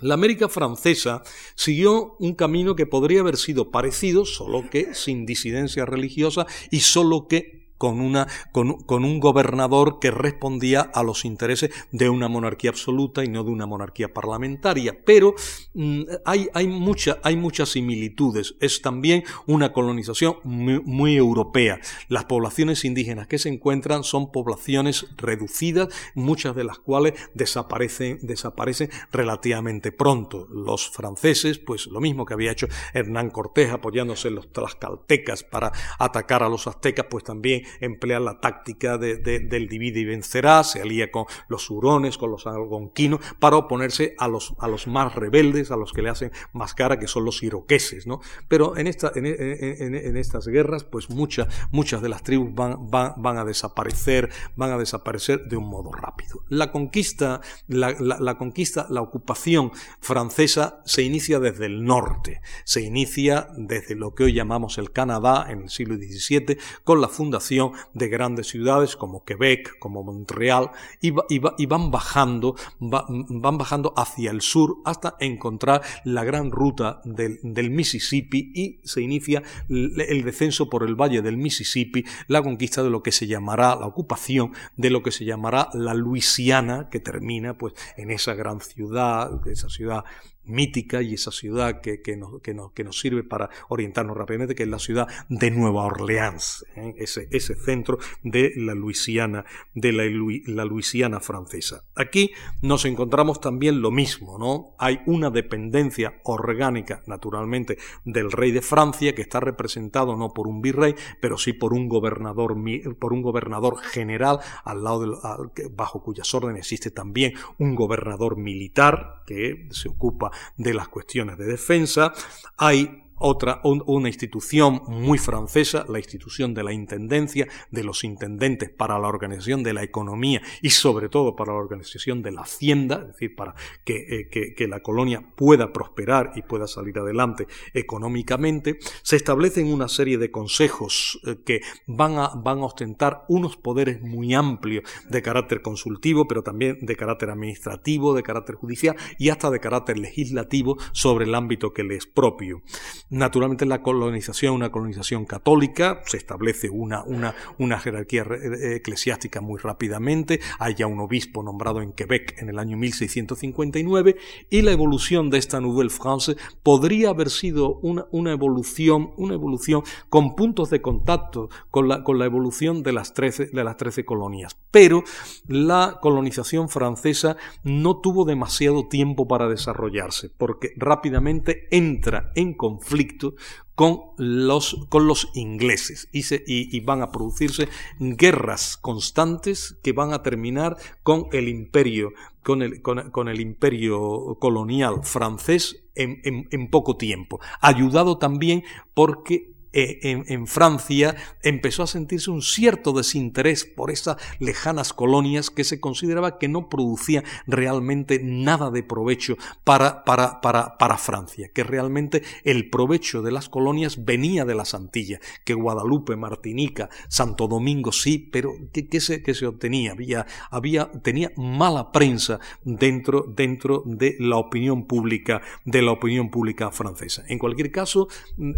La América francesa siguió un camino que podría haber sido parecido, solo que sin disidencia religiosa y solo que con, una, con, con, un gobernador que respondía a los intereses de una monarquía absoluta y no de una monarquía parlamentaria. Pero mm, hay, hay, mucha, hay muchas similitudes. Es también una colonización muy, europea. Las poblaciones indígenas que se encuentran son poblaciones reducidas, muchas de las cuales desaparecen, desaparecen relativamente pronto. Los franceses, pues lo mismo que había hecho Hernán Cortés apoyándose en los tlaxcaltecas para atacar a los aztecas, pues también emplea la táctica del divide y vencerá, se alía con los hurones, con los algonquinos, para oponerse a los, a los más rebeldes, a los que le hacen más cara, que son los iroqueses, ¿no? Pero en, esta, en, estas guerras, pues muchas, muchas de las tribus van, van, a desaparecer, van a desaparecer de un modo rápido. La conquista, la, la conquista, la ocupación francesa se inicia desde el norte, se inicia desde lo que hoy llamamos el Canadá en el siglo XVII, con la fundación de grandes ciudades como Quebec, como Montreal, y, van bajando, van bajando hacia el sur hasta encontrar la gran ruta del, Mississippi y se inicia el descenso por el valle del Mississippi, la conquista de lo que se llamará la ocupación de lo que se llamará la Luisiana, que termina pues en esa gran ciudad, esa ciudad mítica y esa ciudad que, que, nos, que, que, nos, sirve para orientarnos rápidamente, que es la ciudad de Nueva Orleans, ¿eh? ese, ese, centro de la Luisiana, de la, la, Luisiana francesa. Aquí nos encontramos también lo mismo, ¿no? Hay una dependencia orgánica, naturalmente, del rey de Francia, que está representado no por un virrey, pero sí por un gobernador, por un gobernador general, al lado de, bajo cuyas órdenes existe también un gobernador militar que se ocupa de las cuestiones de defensa. Hay otra, una institución muy francesa, la institución de la Intendencia, de los intendentes para la organización de la economía y sobre todo para la organización de la hacienda, es decir, para que, eh, la colonia pueda prosperar y pueda salir adelante económicamente, se establecen una serie de consejos eh, que van a, van a ostentar unos poderes muy amplios de carácter consultivo, pero también de carácter administrativo, de carácter judicial y hasta de carácter legislativo sobre el ámbito que les es propio. Naturalmente la colonización, una colonización católica, se establece una, una, una jerarquía eh, eclesiástica muy rápidamente, hay ya un obispo nombrado en Quebec en el año 1659 y la evolución de esta Nouvelle France podría haber sido una, una evolución, una evolución con puntos de contacto con la, con la evolución de las, 13, de las 13 colonias. Pero la colonización francesa no tuvo demasiado tiempo para desarrollarse, porque rápidamente entra en conflicto con los, con los ingleses. Y, y, van a producirse guerras constantes que van a terminar con el imperio, con el, con, el imperio colonial francés en poco tiempo, ayudado también porque eh, en, Francia empezó a sentirse un cierto desinterés por esas lejanas colonias que se consideraba que no producían realmente nada de provecho para, para, para, para Francia, que realmente el provecho de las colonias venía de las Antillas, que Guadalupe, Martinica, Santo Domingo sí, pero ¿qué, se, se, obtenía? Había, había, tenía mala prensa dentro, dentro de la opinión pública, de la opinión pública francesa. En cualquier caso,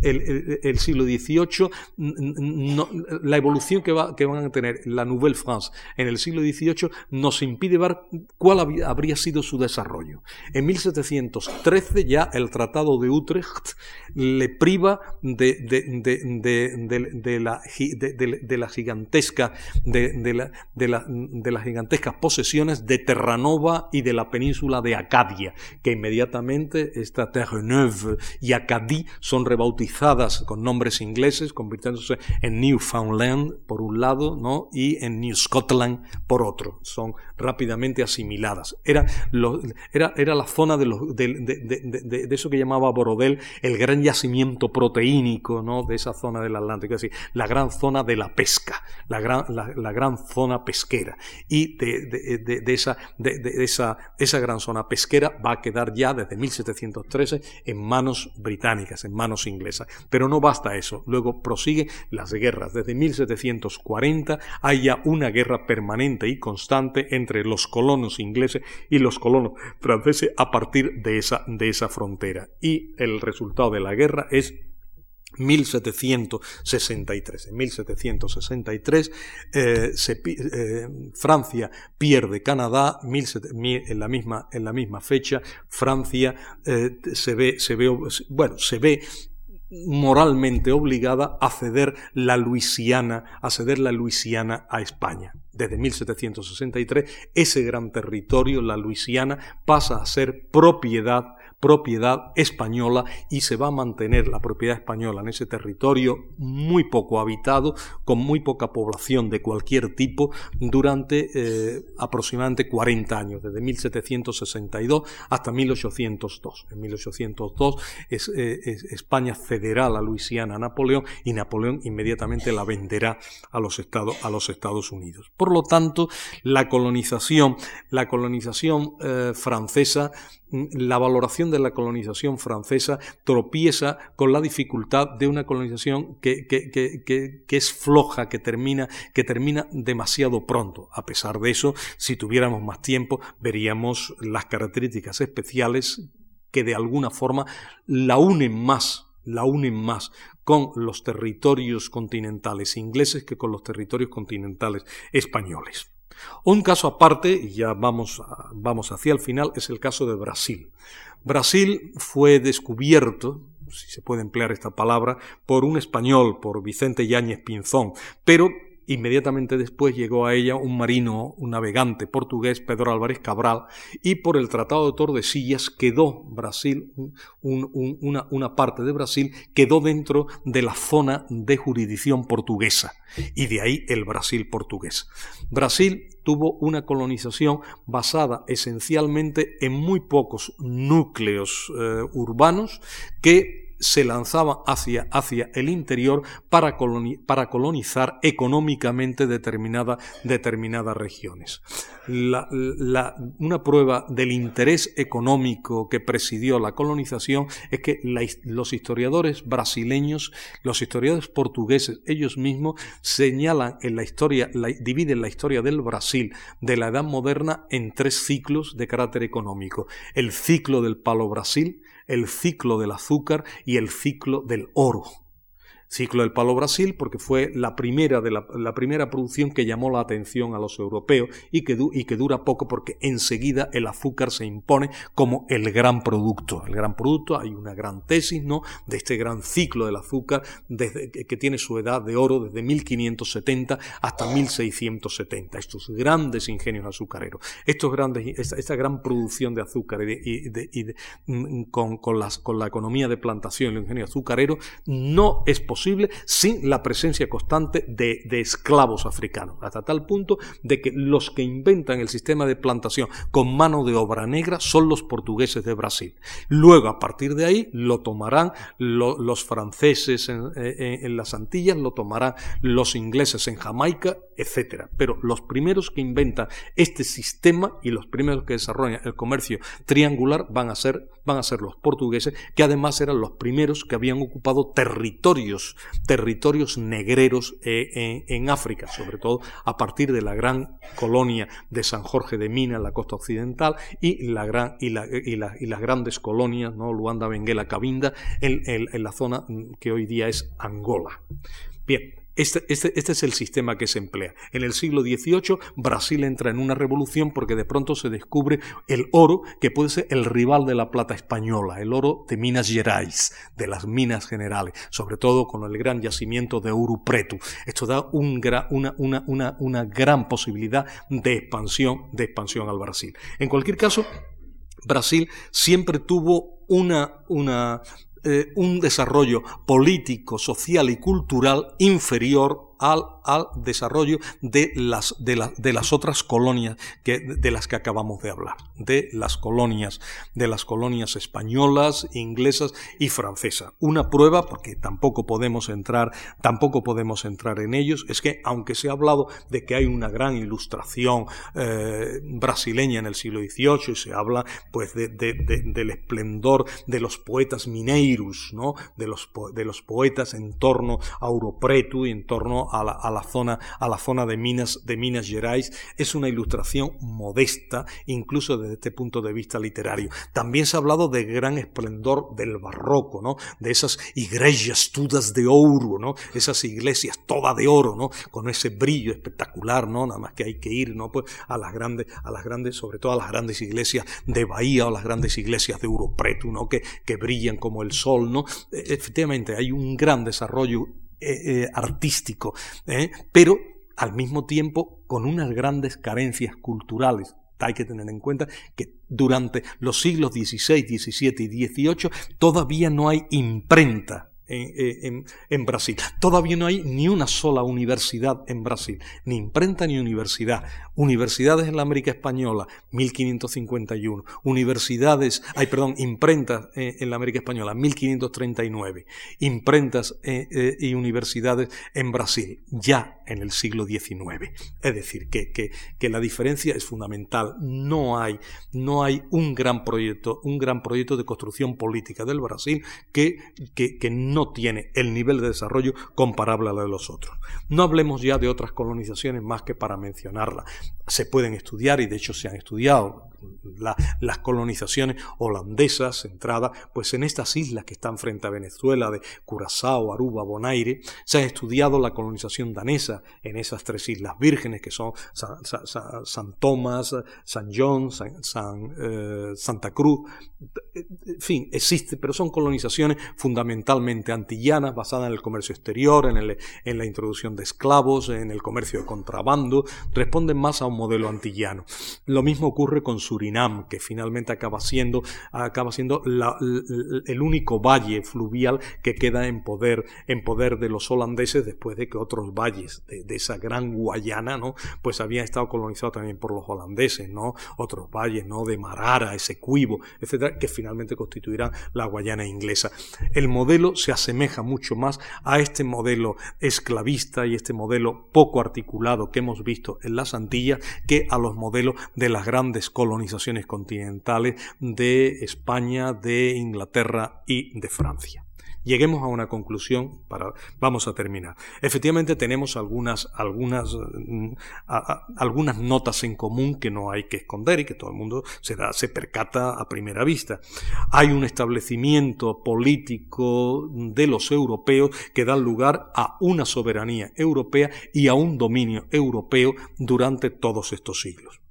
el, el siglo 18 la evolución que, va, que, van a tener la Nouvelle France en el siglo XVIII nos impide ver cuál habría sido su desarrollo. En 1713 ya el Tratado de Utrecht le priva de, de, la, de, la, gigantesca de, la, de, las gigantescas posesiones de Terranova y de la península de Acadia, que inmediatamente esta Terre Neuve y Acadie son rebautizadas con nombres ingleses, convirtiéndose en Newfoundland por un lado ¿no? y en New Scotland por otro. Son rápidamente asimiladas. Era, era, era la zona de, de, eso que llamaba Borodel el gran yacimiento proteínico ¿no? de esa zona del Atlántico, es decir, la gran zona de la pesca, la gran, la, gran zona pesquera. Y de, esa, de, esa, esa gran zona pesquera va a quedar ya desde 1713 en manos británicas, en manos inglesas. Pero no basta eso. Luego prosiguen las guerras. Desde 1740 hay ya una guerra permanente y constante entre los colonos ingleses y los colonos franceses a partir de esa, de esa frontera. Y el resultado de la guerra es 1763. En 1763 eh, eh, Francia pierde Canadá, en, la misma, en la misma fecha Francia eh, se, ve, se, ve, bueno, se ve moralmente obligada a ceder la Luisiana, a ceder la Luisiana a España. Desde 1763, ese gran territorio, la Luisiana, pasa a ser propiedad propiedad española y se va a mantener la propiedad española en ese territorio muy poco habitado, con muy poca población de cualquier tipo, durante eh, aproximadamente 40 años, desde 1762 hasta 1802. En 1802 es, eh, España cederá la Luisiana a Napoleón y Napoleón inmediatamente la venderá a los Estados, a los Estados Unidos. Por lo tanto, la colonización, la colonización eh, francesa la valoración de la colonización francesa tropieza con la dificultad de una colonización que, es floja, que termina, que termina demasiado pronto. A pesar de eso, si tuviéramos más tiempo, veríamos las características especiales que de alguna forma la unen más la unen más con los territorios continentales ingleses que con los territorios continentales españoles. Un caso aparte, y ya vamos, vamos hacia el final, es el caso de Brasil. Brasil fue descubierto, si se puede emplear esta palabra, por un español, por Vicente Yáñez Pinzón, pero Inmediatamente después llegó a ella un marino, un navegante portugués, Pedro Álvarez Cabral, y por el Tratado de Tordesillas quedó Brasil, una, una parte de Brasil quedó dentro de la zona de jurisdicción portuguesa, y de ahí el Brasil portugués. Brasil tuvo una colonización basada esencialmente en muy pocos núcleos eh, urbanos que se lanzaba hacia, hacia el interior para, para colonizar económicamente determinada, determinadas regiones. una prueba del interés económico que presidió la colonización es que los historiadores brasileños, los historiadores portugueses, ellos mismos señalan en la historia, dividen la historia del Brasil de la Edad Moderna en tres ciclos de carácter económico. El ciclo del palo Brasil, el ciclo del azúcar y el ciclo del oro. Ciclo del Palo Brasil, porque fue la primera, de la, primera producción que llamó la atención a los europeos y que, y que dura poco porque enseguida el azúcar se impone como el gran producto. El gran producto, hay una gran tesis ¿no? de este gran ciclo del azúcar desde, que tiene su edad de oro desde 1570 hasta 1670. Estos grandes ingenios azucareros, estos grandes, esta, gran producción de azúcar y, mm, con, con, las, con la economía de plantación y el ingenio azucarero no es posible sin la presencia constante de, esclavos africanos, hasta tal punto de que los que inventan el sistema de plantación con mano de obra negra son los portugueses de Brasil. Luego, a partir de ahí, lo tomarán los franceses en, las Antillas, lo tomarán los ingleses en Jamaica, etc. Pero los primeros que inventan este sistema y los primeros que desarrollan el comercio triangular van a ser, van a ser los portugueses, que además eran los primeros que habían ocupado territorios territorios, negreros eh, en, África, sobre todo a partir de la gran colonia de San Jorge de Mina en la costa occidental y, la gran, y, las grandes colonias, ¿no? Luanda, Benguela, Cabinda, en la zona que hoy día es Angola. Bien, este, este, este, es el sistema que se emplea. En el siglo XVIII Brasil entra en una revolución porque de pronto se descubre el oro que puede ser el rival de la plata española, el oro de Minas Gerais, de las minas generales, sobre todo con el gran yacimiento de Ouro Preto. Esto da un una, una, una, una gran posibilidad de expansión, de expansión al Brasil. En cualquier caso, Brasil siempre tuvo una, una eh, un desarrollo político, social y cultural inferior al, al desarrollo de las, de, de las otras colonias que, de las que acabamos de hablar, de las colonias, de las colonias españolas, inglesas y francesas. Una prueba, porque tampoco podemos entrar, tampoco podemos entrar en ellos, es que aunque se ha hablado de que hay una gran ilustración eh, brasileña en el siglo XVIII y se habla pues de, del esplendor de los poetas mineiros, ¿no? de, los, de los poetas en torno a Europreto y en torno a la, zona, a la zona de Minas, de Minas Gerais es una ilustración modesta, incluso desde este punto de vista literario. También se ha hablado de gran esplendor del barroco, ¿no? de esas iglesias todas de oro, ¿no? esas iglesias todas de oro, ¿no? con ese brillo espectacular, ¿no? nada más que hay que ir ¿no? pues a las grandes, a las grandes, sobre todo a las grandes iglesias de Bahía o las grandes iglesias de Europreto, ¿no? que, que brillan como el sol. ¿no? E, efectivamente, hay un gran desarrollo eh, eh, artístico, ¿eh? pero al mismo tiempo con unas grandes carencias culturales. Hay que tener en cuenta que durante los siglos XVI, XVII y XVIII todavía no hay imprenta en, Brasil. Todavía no hay ni una sola universidad en Brasil, ni imprenta ni universidad. Universidades en la América Española, 1551. Universidades, hay perdón, imprentas eh, en la América Española, 1539. Imprentas eh, eh, y universidades en Brasil, ya en el siglo XIX. Es decir, que, que, la diferencia es fundamental. No hay, no hay un gran proyecto, un gran proyecto de construcción política del Brasil que, que, que no tiene el nivel de desarrollo comparable a lo de los otros. No hablemos ya de otras colonizaciones más que para mencionarlas. Se pueden estudiar y de hecho se han estudiado las colonizaciones holandesas centradas pues en estas islas que están frente a Venezuela de Curazao, Aruba, Bonaire. Se ha estudiado la colonización danesa en esas tres islas vírgenes que son San, Tomás, San John, San, eh, Santa Cruz. En fin, existe, pero son colonizaciones fundamentalmente antillanas basadas en el comercio exterior, en, el, en la introducción de esclavos, en el comercio de contrabando. Responden más a un modelo antillano. Lo mismo ocurre con Surinam, que finalmente acaba siendo, acaba siendo el único valle fluvial que queda en poder, en poder de los holandeses después de que otros valles de, esa gran Guayana, ¿no? Pues habían estado colonizados también por los holandeses, ¿no? Otros valles, ¿no? De Marara, Esequibo, etcétera, que finalmente constituirán la Guayana inglesa. El modelo se asemeja mucho más a este modelo esclavista y este modelo poco articulado que hemos visto en las Antillas que a los modelos de las grandes colonizaciones continentales de España, de Inglaterra y de Francia. Lleguemos a una conclusión para vamos a terminar. Efectivamente tenemos algunas algunas mm, algunas notas en común que no hay que esconder y que todo el mundo se da se percata a primera vista. Hay un establecimiento político de los europeos que da lugar a una soberanía europea y a un dominio europeo durante todos estos siglos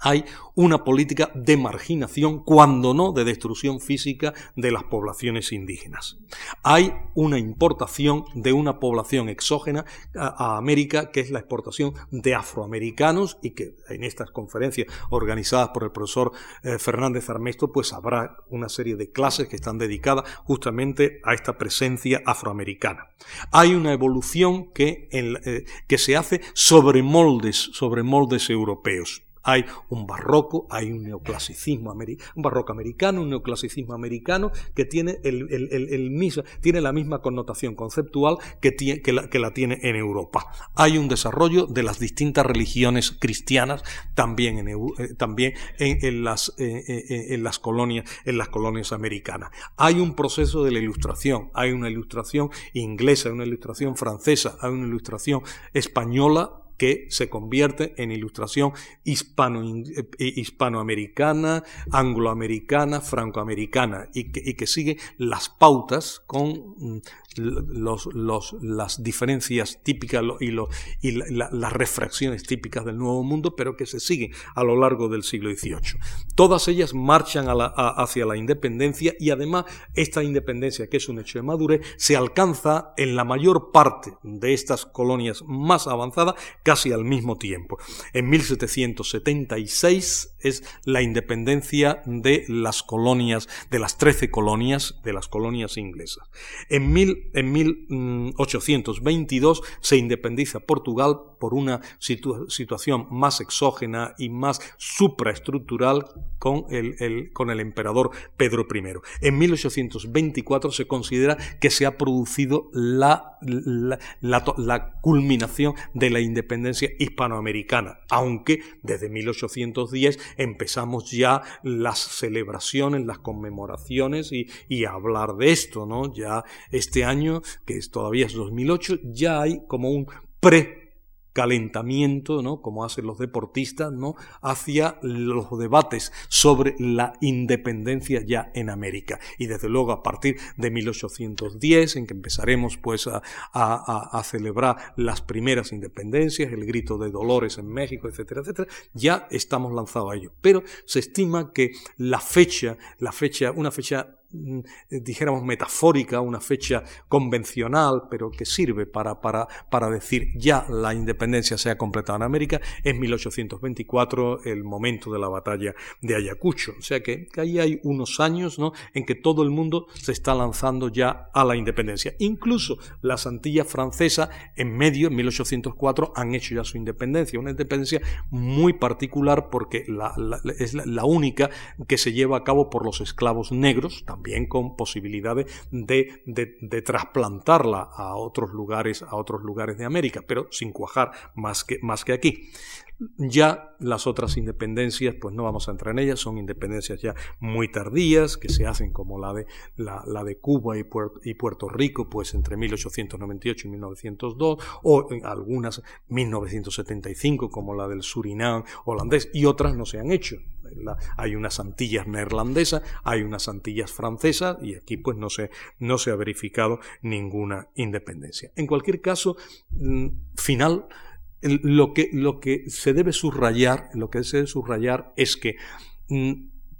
hay una política de marginación, cuando no de destrucción física de las poblaciones indígenas. Hay una importación de una población exógena a, América, que es la exportación de afroamericanos, y que en estas conferencias organizadas por el profesor eh, Fernández Armesto, pues habrá una serie de clases que están dedicadas justamente a esta presencia afroamericana. Hay una evolución que, eh, que se hace sobre moldes, sobre moldes europeos. Hay un barroco, hay un neoclasicismo americano, un barroco americano, un neoclasicismo americano que tiene, el, mismo, tiene la misma connotación conceptual que, la, que, la, tiene en Europa. Hay un desarrollo de las distintas religiones cristianas también en, eh, también en, las, eh, eh, en, las colonias, en las colonias americanas. Hay un proceso de la ilustración, hay una ilustración inglesa, una ilustración francesa, hay una ilustración española que se convierte en ilustración hispano, eh, hispanoamericana, angloamericana, francoamericana y que, sigue las pautas con mm, los, las diferencias típicas y, lo, y las refracciones típicas del Nuevo Mundo, pero que se siguen a lo largo del siglo XVIII. Todas ellas marchan hacia la independencia y además esta independencia, que es un hecho de madurez, se alcanza en la mayor parte de estas colonias más avanzadas casi al mismo tiempo. En 1776 es la independencia de las colonias, de las trece colonias, de las colonias inglesas. En en 1822 se independiza Portugal por una situación más exógena y más supraestructural con el, con el emperador Pedro I. En 1824 se considera que se ha producido la, la, culminación de la independencia hispanoamericana, aunque desde 1810 empezamos ya las celebraciones, las conmemoraciones y, y hablar de esto, ¿no? Ya este año, que es, todavía es 2008, ya hay como un pre calentamiento, ¿no? como hacen los deportistas, ¿no? hacia los debates sobre la independencia ya en América. Y desde luego a partir de 1810, en que empezaremos pues a, a, celebrar las primeras independencias, el grito de Dolores en México, etcétera, etcétera, ya estamos lanzados a ello. Pero se estima que la fecha, la fecha, una fecha dijéramos, metafórica, una fecha convencional, pero que sirve para, para, para decir ya la independencia se ha completado en América, es 1824, el momento de la batalla de Ayacucho. O sea que, ahí hay unos años ¿no? en que todo el mundo se está lanzando ya a la independencia. Incluso las Antillas francesas, en medio, en 1804, han hecho ya su independencia. Una independencia muy particular porque es la, única que se lleva a cabo por los esclavos negros, también con posibilidades de, de, trasplantarla a otros lugares, a otros lugares de América, pero sin cuajar más que, más que aquí. Ya las otras independencias, pues no vamos a entrar en ellas, son independencias ya muy tardías, que se hacen como la de, la, de Cuba y Puerto, y Puerto, Rico, pues entre 1898 y 1902, o algunas 1975, como la del Surinam holandés, y otras no se han hecho hay unas Antillas neerlandesas, hay unas Antillas francesas y aquí pues no se, no se ha verificado ninguna independencia. En cualquier caso, mm, final, lo que, lo que se debe subrayar, lo que se debe subrayar es que mm,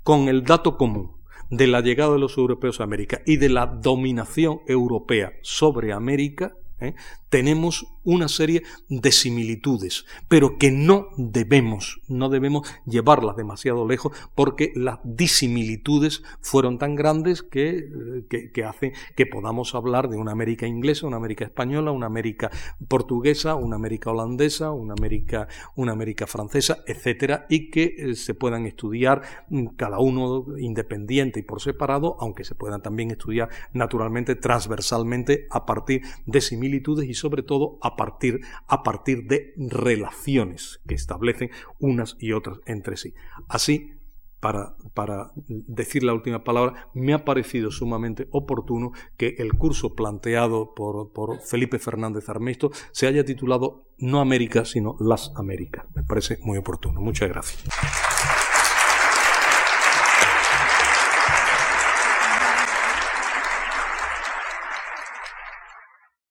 con el dato común de la llegada de los europeos a América y de la dominación europea sobre América, ¿eh? tenemos una serie de similitudes, pero que no debemos, no debemos llevarlas demasiado lejos porque las disimilitudes fueron tan grandes que, que, hacen que podamos hablar de una América inglesa, una América española, una América portuguesa, una América holandesa, una América, una América francesa, etcétera, y que eh, se puedan estudiar mm, cada uno independiente y por separado, aunque se puedan también estudiar naturalmente transversalmente a partir de similitudes y sobre todo a partir, a partir de relaciones que establecen unas y otras entre sí. Así, para, para, decir la última palabra, me ha parecido sumamente oportuno que el curso planteado por, por, Felipe Fernández Armesto se haya titulado no América, sino Las Américas. Me parece muy oportuno. Muchas gracias.